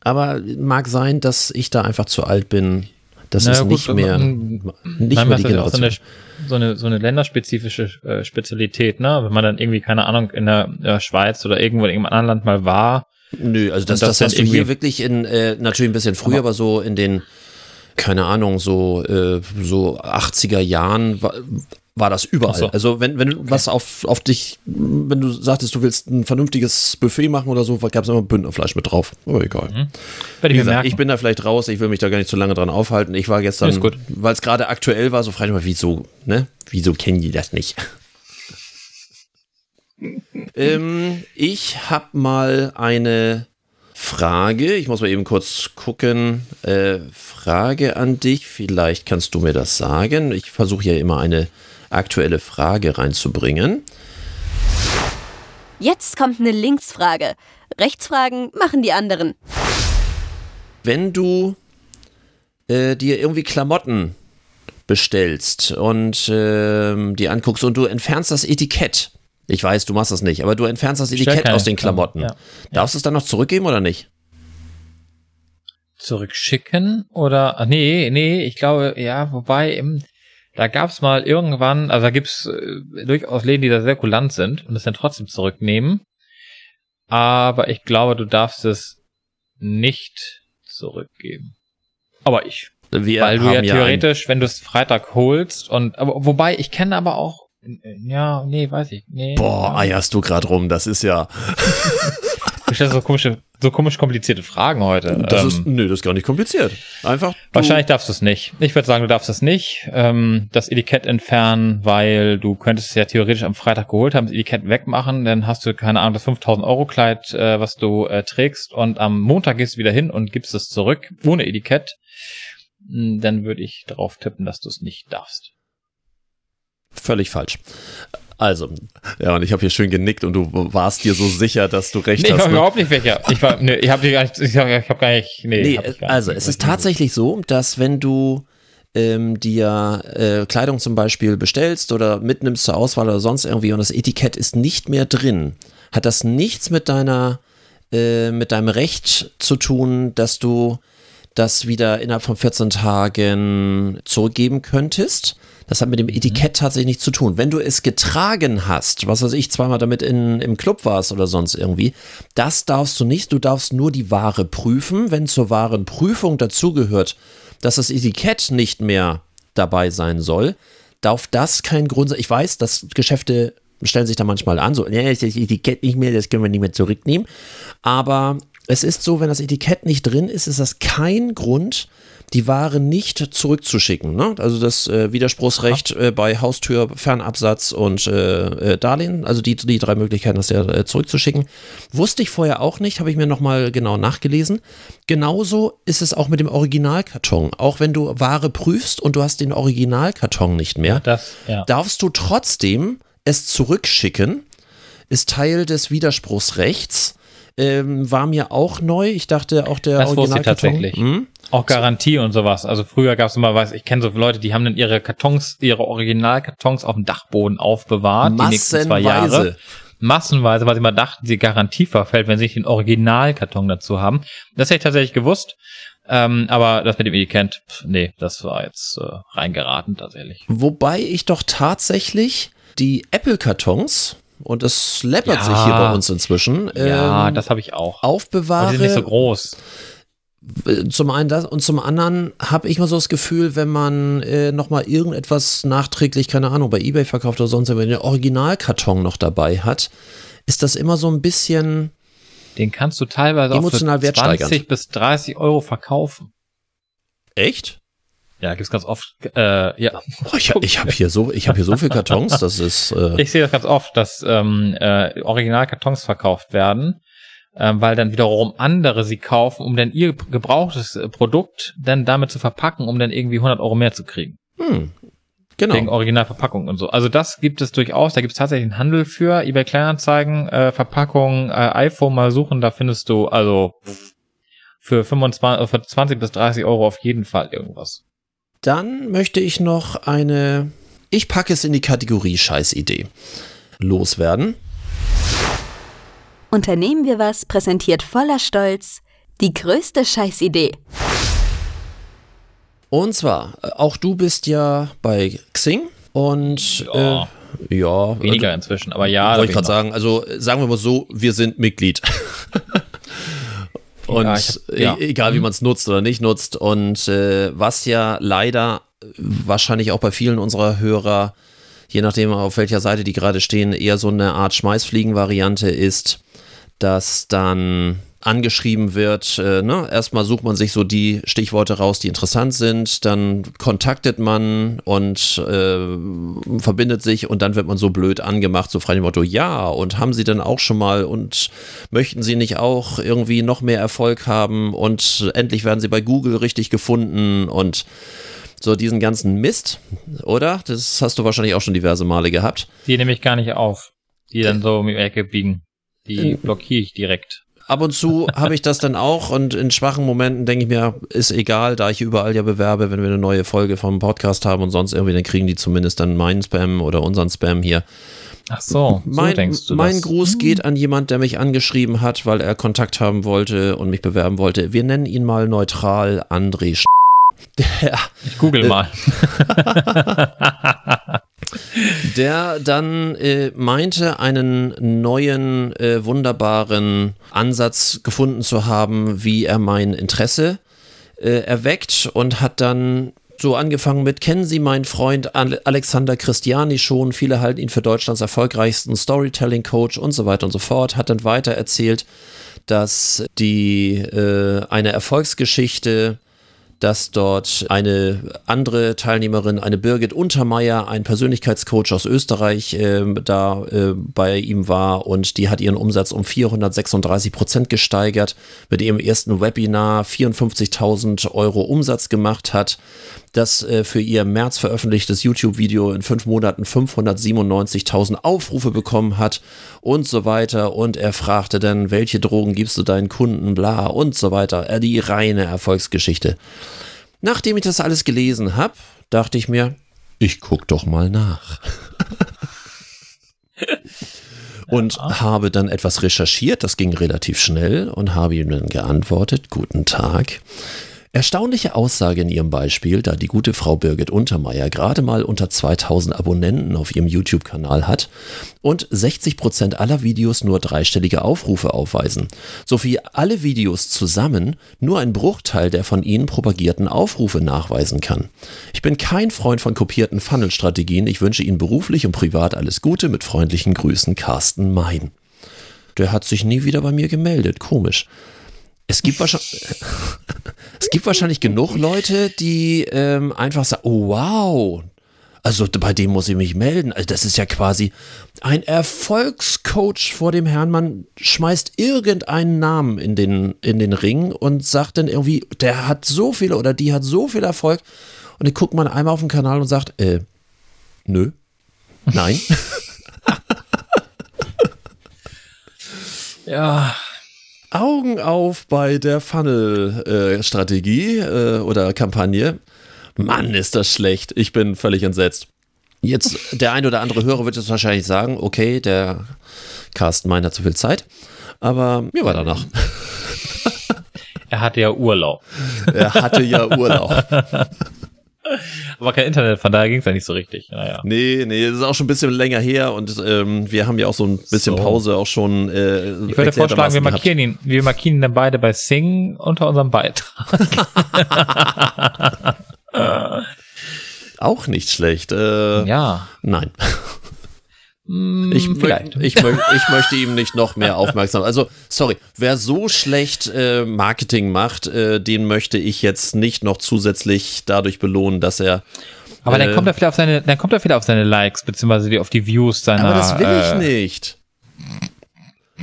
Aber mag sein, dass ich da einfach zu alt bin. Das Na ist gut, nicht mehr, ähm, nicht Nein, mehr die ja so Generation. eine, so eine, so eine länderspezifische äh, Spezialität, ne? Wenn man dann irgendwie, keine Ahnung, in der äh, Schweiz oder irgendwo in irgendeinem anderen Land mal war. Nö, also das, das, das hast du hier wirklich in, äh, natürlich ein bisschen früher, aber so in den, keine Ahnung, so, äh, so 80er Jahren war, das überall. So. Also wenn, wenn du was auf, auf dich, wenn du sagtest, du willst ein vernünftiges Buffet machen oder so, gab es immer Bündnerfleisch mit drauf. Aber egal. Wie ich gesagt, ich bin da vielleicht raus, ich will mich da gar nicht zu lange dran aufhalten. Ich war gestern, weil es gerade aktuell war, so frage ich mal, wieso, ne? Wieso kennen die das nicht? ähm, ich habe mal eine Frage. Ich muss mal eben kurz gucken. Äh, Frage an dich. Vielleicht kannst du mir das sagen. Ich versuche ja immer eine aktuelle Frage reinzubringen. Jetzt kommt eine Linksfrage. Rechtsfragen machen die anderen. wenn du äh, dir irgendwie Klamotten bestellst und ähm, die anguckst und du entfernst das Etikett. Ich weiß, du machst das nicht, aber du entfernst das Etikett aus den Klamotten. Klamotten, Darfst du es dann noch zurückgeben oder nicht? Zurückschicken oder, ach, nee, nee, ich glaube, ja, wobei, im, da gab's mal irgendwann, also da gibt's äh, durchaus Läden, die da sehr kulant sind und es dann trotzdem zurücknehmen. Aber ich glaube, du darfst es nicht zurückgeben. Aber ich Wir Weil du ja theoretisch, wenn du es Freitag holst und aber wobei ich kenne aber auch ja, nee, weiß ich. Nee. Boah, ja. eierst du gerade rum, das ist ja. Du stellst so komische, so komisch komplizierte Fragen heute. Das Ähm, ist, nö, das ist gar nicht kompliziert. Einfach. Wahrscheinlich darfst du es nicht. Ich würde sagen, du darfst es nicht. Ähm, das Etikett entfernen, weil du könntest es ja theoretisch am Freitag geholt haben, das Etikett wegmachen, dann hast du, keine Ahnung, das 5000 Euro Kleid, äh, was du äh, trägst und am Montag gehst du wieder hin und gibst es zurück, ohne Etikett. Hm, Dann würde ich darauf tippen, dass du es nicht darfst. Völlig falsch. Also, ja, und ich habe hier schön genickt und du warst dir so sicher, dass du recht Nee, ich hast. war ne? überhaupt nicht welcher. Ich war, nee, ich habe gar nicht, ich habe hab gar nicht, nee. Nee, hab ich gar also nicht. es ist tatsächlich so, dass wenn du ähm, dir äh, Kleidung zum Beispiel bestellst oder mitnimmst zur Auswahl oder sonst irgendwie und das Etikett ist nicht mehr drin, hat das nichts mit deiner äh, mit deinem Recht zu tun, dass du das wieder innerhalb von 14 Tagen zurückgeben könntest. Das hat mit dem Etikett tatsächlich nichts zu tun. Wenn du es getragen hast, was weiß ich, zweimal damit in, im Club warst oder sonst irgendwie, das darfst du nicht. Du darfst nur die Ware prüfen. Wenn zur wahren Prüfung dazugehört, dass das Etikett nicht mehr dabei sein soll, darf das kein Grund sein. Ich weiß, dass Geschäfte stellen sich da manchmal an, so, nee, das Etikett nicht mehr, das können wir nicht mehr zurücknehmen. Aber es ist so, wenn das Etikett nicht drin ist, ist das kein Grund, die Ware nicht zurückzuschicken. Ne? Also das äh, Widerspruchsrecht äh, bei Haustür, Fernabsatz und äh, äh, Darlehen, also die, die drei Möglichkeiten, das ja äh, zurückzuschicken. Wusste ich vorher auch nicht, habe ich mir nochmal genau nachgelesen. Genauso ist es auch mit dem Originalkarton. Auch wenn du Ware prüfst und du hast den Originalkarton nicht mehr, das, ja. darfst du trotzdem es zurückschicken. ist Teil des Widerspruchsrechts. Ähm, war mir auch neu. Ich dachte auch der Das wusste ich Originalkarton. tatsächlich. Hm? Auch Garantie und sowas. Also früher gab es immer, weiß ich kenne so Leute, die haben dann ihre Kartons, ihre Originalkartons auf dem Dachboden aufbewahrt, die nächsten zwei Jahre. Massenweise. Massenweise, weil sie mal dachten, die Garantie verfällt, wenn sie nicht den Originalkarton dazu haben. Das hätte ich tatsächlich gewusst. Ähm, aber das mit dem Etikett, pf, nee, das war jetzt äh, reingeraten tatsächlich. Wobei ich doch tatsächlich die Apple-Kartons, und das läppert Ja. sich hier bei uns inzwischen, Ja, ähm, das habe ich auch. Aber aufbewahre. die sind nicht so groß. Zum einen das und zum anderen habe ich mal so das Gefühl, wenn man äh, nochmal irgendetwas nachträglich, keine Ahnung, bei Ebay verkauft oder sonst, wenn man den Originalkarton noch dabei hat, ist das immer so ein bisschen, Den kannst du teilweise Emotional auch für wertsteigernd. 20 bis 30 Euro verkaufen. echt? Ja, gibt's ganz oft. Äh, ja, Oh, ich ich habe hier so, ich habe hier so viele Kartons, das ist, äh, ich sehe das ganz oft, dass ähm, äh, Originalkartons verkauft werden, ähm, weil dann wiederum andere sie kaufen, um dann ihr gebrauchtes äh, Produkt dann damit zu verpacken, um dann irgendwie 100 Euro mehr zu kriegen. hm, Wegen genau. Originalverpackung und so. Also das gibt es durchaus. Da gibt es tatsächlich einen Handel für. eBay Kleinanzeigen, äh, Verpackung, äh, iPhone mal suchen. Da findest du also für 25, äh, für 20 bis 30 Euro auf jeden Fall irgendwas. Dann möchte ich noch eine, ich packe es in die Kategorie Scheißidee, loswerden. Unternehmen wir was präsentiert voller Stolz die größte Scheißidee. Und zwar, äh, auch du bist ja bei Xing und Ja. äh, ja, Weniger inzwischen, aber ja. wollte ich gerade sagen, also sagen wir mal so, wir sind Mitglied. und Ja, hab- ja. e- egal wie man es nutzt oder nicht nutzt. Und äh, was ja leider wahrscheinlich auch bei vielen unserer Hörer, je nachdem auf welcher Seite die gerade stehen, eher so eine Art Schmeißfliegen-Variante ist, dass dann angeschrieben wird, äh, ne? erstmal sucht man sich so die Stichworte raus, die interessant sind, dann kontaktet man und äh, verbindet sich und dann wird man so blöd angemacht, so frei dem Motto, ja, und haben Sie denn auch schon mal und möchten Sie nicht auch irgendwie noch mehr Erfolg haben und endlich werden Sie bei Google richtig gefunden und so diesen ganzen Mist, oder? Das hast du wahrscheinlich auch schon diverse Male gehabt. Die nehme ich gar nicht auf. Die dann so um die Ecke biegen. Die blockiere ich direkt. Ab und zu habe ich das dann auch und in schwachen Momenten denke ich mir, ist egal, da ich überall ja bewerbe, wenn wir eine neue Folge vom Podcast haben und sonst irgendwie, dann kriegen die zumindest dann meinen Spam oder unseren Spam hier. Ach so, so mein denkst du mein das. Gruß geht an jemand, der mich angeschrieben hat, weil er Kontakt haben wollte und mich bewerben wollte. Wir nennen ihn mal neutral André Sch Ich google mal. der dann äh, meinte, einen neuen, äh, wunderbaren Ansatz gefunden zu haben, wie er mein Interesse äh, erweckt und hat dann so angefangen mit, kennen Sie meinen Freund Ale- Alexander Christiani schon? Viele halten ihn für Deutschlands erfolgreichsten Storytelling-Coach und so weiter und so fort. Hat dann weiter erzählt, dass die äh, eine Erfolgsgeschichte dass dort eine andere Teilnehmerin, eine Birgit Untermeier, ein Persönlichkeitscoach aus Österreich, ähm, da äh, bei ihm war und die hat ihren Umsatz um 436 Prozent gesteigert, mit ihrem ersten Webinar 54.000 Euro Umsatz gemacht hat, das äh, für ihr im März veröffentlichtes YouTube-Video in fünf Monaten 597.000 Aufrufe bekommen hat und so weiter. Und er fragte dann, welche Drogen gibst du deinen Kunden, bla und so weiter. Äh, die reine Erfolgsgeschichte. Nachdem ich das alles gelesen habe, dachte ich mir, ich guck doch mal nach. und habe dann etwas recherchiert, das ging relativ schnell und habe ihm dann geantwortet, guten Tag. Erstaunliche Aussage in ihrem Beispiel, da die gute Frau Birgit Untermeier gerade mal unter 2000 Abonnenten auf ihrem YouTube-Kanal hat und 60% aller Videos nur dreistellige Aufrufe aufweisen, sowie alle Videos zusammen nur ein Bruchteil der von ihnen propagierten Aufrufe nachweisen kann. Ich bin kein Freund von kopierten Funnel-Strategien, ich wünsche Ihnen beruflich und privat alles Gute, mit freundlichen Grüßen, Carsten Mein. Der hat sich nie wieder bei mir gemeldet, komisch. Es gibt wahrscheinlich, es gibt wahrscheinlich genug Leute, die ähm, einfach sagen, oh wow, also bei dem muss ich mich melden. Also das ist ja quasi ein Erfolgscoach vor dem Herrn. Man schmeißt irgendeinen Namen in den, in den Ring und sagt dann irgendwie, der hat so viele oder die hat so viel Erfolg. Und dann guckt man einmal auf den Kanal und sagt, äh, nö, nein. Ja, Augen auf bei der Funnel-Strategie äh, oder Kampagne. Mann, ist das schlecht. Ich bin völlig entsetzt. Jetzt, der ein oder andere Hörer wird jetzt wahrscheinlich sagen, okay, der Carsten meint hat zu viel Zeit. Aber mir war danach. er hatte ja Urlaub. Er hatte ja Urlaub. Aber kein Internet, von daher ging es ja nicht so richtig. Naja. Nee, nee, das ist auch schon ein bisschen länger her und ähm, wir haben ja auch so ein bisschen So. Pause auch schon. Äh, Ich würde vorschlagen, wir markieren ihn, wir markieren ihn dann beide bei Sing unter unserem Beitrag. Auch nicht schlecht. Äh, Ja. Nein. Hm, Ich, vielleicht. ich, mö- ich möchte ihm nicht noch mehr aufmerksam. Also, sorry, wer so schlecht äh, Marketing macht, äh, den möchte ich jetzt nicht noch zusätzlich dadurch belohnen, dass er. Aber dann äh, kommt er wieder auf seine, dann kommt er wieder auf seine Likes, beziehungsweise die- auf die Views seiner. Aber das will ich äh, nicht.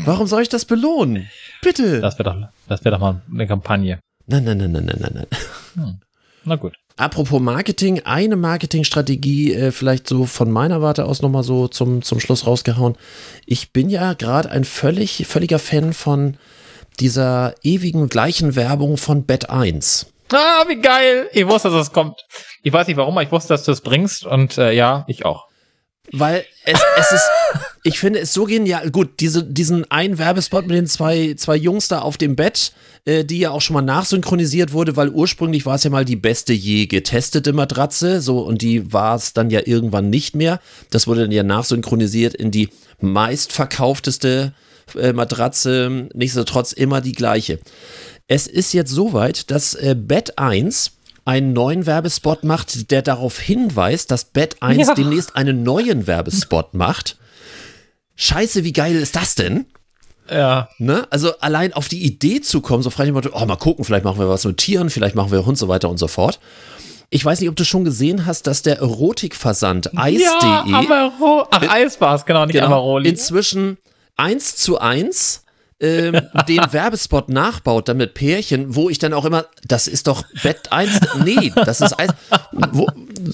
Warum soll ich das belohnen? Bitte. Das wäre doch, das wäre doch mal eine Kampagne. Nein, nein, nein, nein, nein, nein, nein. Na gut. Apropos Marketing, eine Marketingstrategie äh, vielleicht so von meiner Warte aus nochmal so zum, zum Schluss rausgehauen. Ich bin ja gerade ein völlig, völliger Fan von dieser ewigen gleichen Werbung von Bet 1. Ah, wie geil! Ich wusste, dass es kommt. Ich weiß nicht warum, aber ich wusste, dass du es bringst und äh, ja, ich auch. Weil es, es ist, ich finde es so genial. Gut, diese, diesen einen Werbespot mit den zwei, zwei Jungs da auf dem Bett, äh, die ja auch schon mal nachsynchronisiert wurde, weil ursprünglich war es ja mal die beste je getestete Matratze, so und die war es dann ja irgendwann nicht mehr. Das wurde dann ja nachsynchronisiert in die meistverkaufteste äh, Matratze, nichtsdestotrotz immer die gleiche. Es ist jetzt soweit, dass äh, Bett 1 einen neuen Werbespot macht, der darauf hinweist, dass Bett 1 Ja. demnächst einen neuen Werbespot macht. Scheiße, wie geil ist das denn? Ja. Ne? Also allein auf die Idee zu kommen, so frei dem Motto, oh, mal gucken, vielleicht machen wir was mit Tieren, vielleicht machen wir und so weiter und so fort. Ich weiß nicht, ob du schon gesehen hast, dass der Erotikversand Ja, Eis.de Amaro. Ach, Eis war es, genau, nicht genau, Amaroli. inzwischen eins zu eins ähm, den Werbespot nachbaut, dann mit Pärchen, wo ich dann auch immer, das ist doch Bett 1, nee, das ist Eis, wo,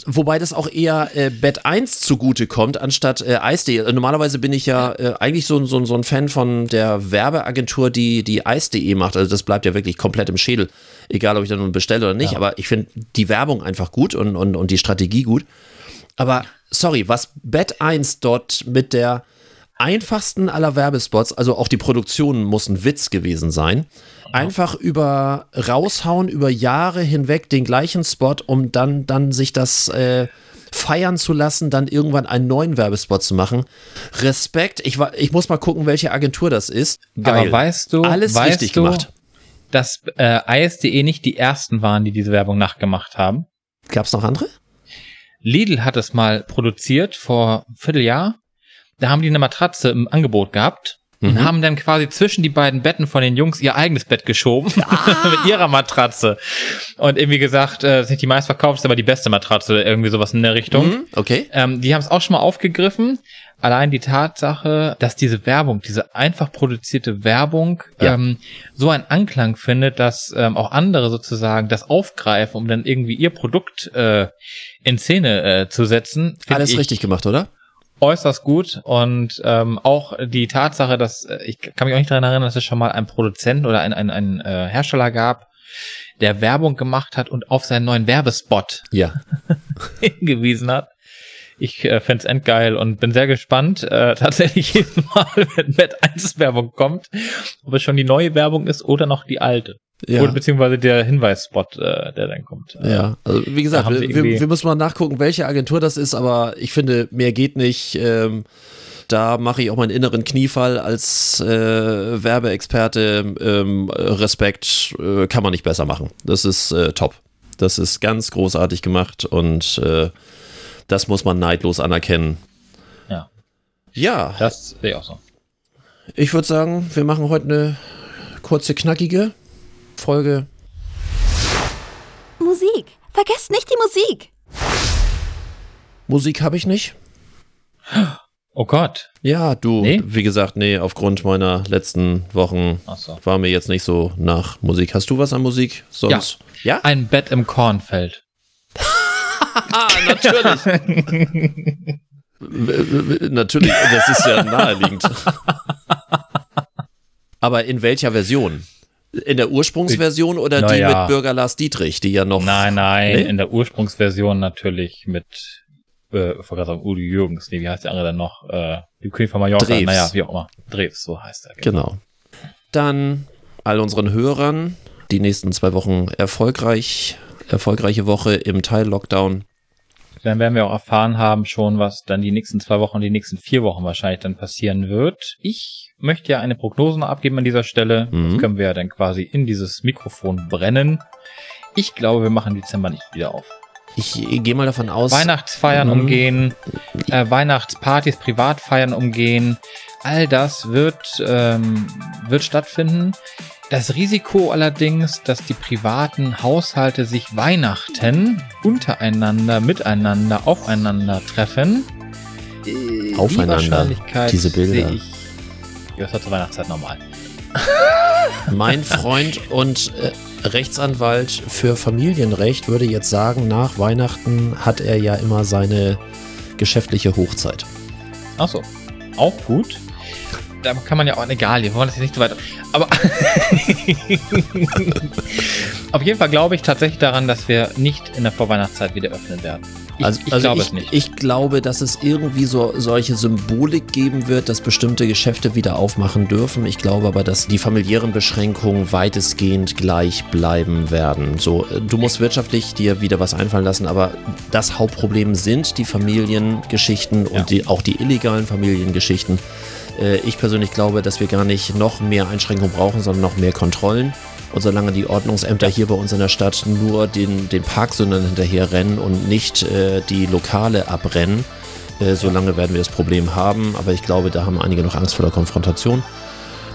wobei das auch eher äh, Bett 1 zugute kommt, anstatt äh, Eis.de. Normalerweise bin ich ja äh, eigentlich so, ein- so, so ein Fan von der Werbeagentur, die die Eis.de macht, also das bleibt ja wirklich komplett im Schädel, egal ob ich dann nun bestelle oder nicht, aber ich finde die Werbung einfach gut und, und, und die Strategie gut. Aber sorry, was Bet 1 dort mit der einfachsten aller Werbespots, also auch die Produktion muss ein Witz gewesen sein, einfach über raushauen, über Jahre hinweg den gleichen Spot, um dann, dann sich das äh, feiern zu lassen, dann irgendwann einen neuen Werbespot zu machen. Respekt, ich, ich muss mal gucken, welche Agentur das ist. Geil. Aber weißt du, Alles weißt richtig du, gemacht. dass äh, Eis.de nicht die ersten waren, die diese Werbung nachgemacht haben? Gab es noch andere? Lidl hat es mal produziert vor Vierteljahr. Da haben die eine Matratze im Angebot gehabt Mhm. und haben dann quasi zwischen die beiden Betten von den Jungs ihr eigenes Bett geschoben Ah. mit ihrer Matratze und irgendwie gesagt, äh, das ist nicht die meistverkaufteste, aber die beste Matratze oder irgendwie sowas in der Richtung. Mhm, okay. Ähm, die haben es auch schon mal aufgegriffen. Allein die Tatsache, dass diese Werbung, diese einfach produzierte Werbung, Ja. ähm, so einen Anklang findet, dass ähm, auch andere sozusagen das aufgreifen, um dann irgendwie ihr Produkt äh, in Szene äh, zu setzen, Alles ich richtig gemacht, oder? Äußerst gut. Und ähm, auch die Tatsache, dass äh, ich kann mich auch nicht daran erinnern, dass es schon mal einen Produzent oder einen, einen, einen äh, Hersteller gab, der Werbung gemacht hat und auf seinen neuen Werbespot Ja. hingewiesen hat. Ich äh, fände endgeil und bin sehr gespannt, äh, tatsächlich jedes Mal, wenn Bett 1 Werbung kommt, ob es schon die neue Werbung ist oder noch die alte. Ja. Oder beziehungsweise der Hinweisspot, äh, der dann kommt. Ja, also wie gesagt, wir, wir, müssen mal nachgucken, welche Agentur das ist, aber ich finde, mehr geht nicht. Ähm, da mache ich auch meinen inneren Kniefall als äh, Werbeexperte. Ähm, Respekt äh, kann man nicht besser machen. Das ist äh, top. Das ist ganz großartig gemacht und das muss man neidlos anerkennen. Ja. Ja, Das sehe ich auch so. ich würde sagen, wir machen heute eine kurze, knackige Folge. Musik. Vergesst nicht die Musik. Musik habe ich nicht. Oh Gott. Ja, du, Nee? wie gesagt, nee, aufgrund meiner letzten Wochen so. war mir jetzt nicht so nach Musik. Hast du was an Musik sonst? Ja? Ein Bett im Kornfeld. Natürlich. Natürlich, das ist ja naheliegend. Aber in welcher Version? In der Ursprungsversion oder die Naja. mit Bürger Lars Dietrich, die ja noch. Nein, nein, Nee? in der Ursprungsversion natürlich mit, äh, sagen, Udi Jürgens, nee, wie heißt der andere denn noch? Äh, die Queen von Mallorca, Drews. naja, wie auch immer. Drews, so heißt er. Genau. Dann all unseren Hörern die nächsten zwei Wochen erfolgreich, erfolgreiche Woche im Teil-Lockdown. Dann werden wir auch erfahren haben schon, was dann die nächsten zwei Wochen, die nächsten vier Wochen wahrscheinlich dann passieren wird. Ich möchte ja eine Prognose noch abgeben an dieser Stelle. Mhm. Das können wir ja dann quasi in dieses Mikrofon brennen. Ich glaube, wir machen Dezember nicht wieder auf. Ich gehe mal davon aus. Weihnachtsfeiern Mhm. umgehen, äh, Weihnachtspartys, Privatfeiern umgehen. All das wird, ähm, wird stattfinden. Das Risiko allerdings, dass die privaten Haushalte sich Weihnachten untereinander, miteinander, aufeinander treffen. Aufeinander, die Wahrscheinlichkeit diese Bilder. sehe ich. Ja, das war zur Weihnachtszeit normal. Mein Freund und äh, Rechtsanwalt für Familienrecht würde jetzt sagen, nach Weihnachten hat er ja immer seine geschäftliche Hochzeit. Ach so, auch gut. Da kann man ja auch, egal, wir wollen das jetzt nicht so weiter. Aber auf jeden Fall glaube ich tatsächlich daran, dass wir nicht in der Vorweihnachtszeit wieder öffnen werden. Ich, Also, ich also glaube ich, es nicht. ich glaube, dass es irgendwie so solche Symbolik geben wird, dass bestimmte Geschäfte wieder aufmachen dürfen. Ich glaube aber, dass die familiären Beschränkungen weitestgehend gleich bleiben werden. So, du musst wirtschaftlich dir wieder was einfallen lassen, aber das Hauptproblem sind die Familiengeschichten Ja. und die, auch die illegalen Familiengeschichten. Äh, Ich persönlich glaube, dass wir gar nicht noch mehr Einschränkungen brauchen, sondern noch mehr Kontrollen. Und solange die Ordnungsämter hier bei uns in der Stadt nur den, den Parksündern hinterher rennen und nicht äh, die Lokale abrennen, äh, solange werden wir das Problem haben. Aber ich glaube, da haben einige noch Angst vor der Konfrontation.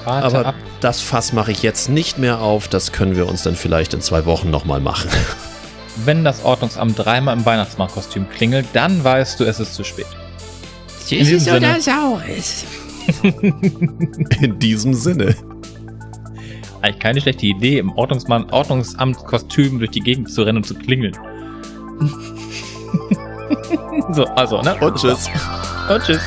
Warte Aber ab. das Fass mache ich jetzt nicht mehr auf. Das können wir uns dann vielleicht in zwei Wochen nochmal machen. Wenn das Ordnungsamt dreimal im Weihnachtsmarktkostüm klingelt, dann weißt du, es ist zu spät. In diesem Sinne, In diesem Sinne. eigentlich keine schlechte Idee, im Ordnungsmann, Ordnungsamtkostüm durch die Gegend zu rennen und zu klingeln. so, also, ne? Und tschüss. Und tschüss.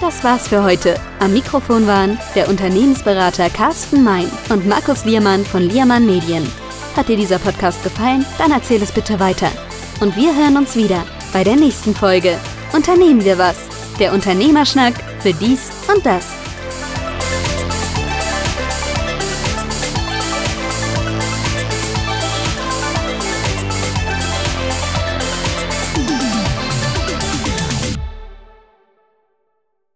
Das war's für heute. Am Mikrofon waren der Unternehmensberater Carsten Mein und Markus Liermann von Liermann Medien. Hat dir dieser Podcast gefallen? Dann erzähl es bitte weiter. Und wir hören uns wieder bei der nächsten Folge. Unternehmen wir was? Der Unternehmerschnack für dies und das.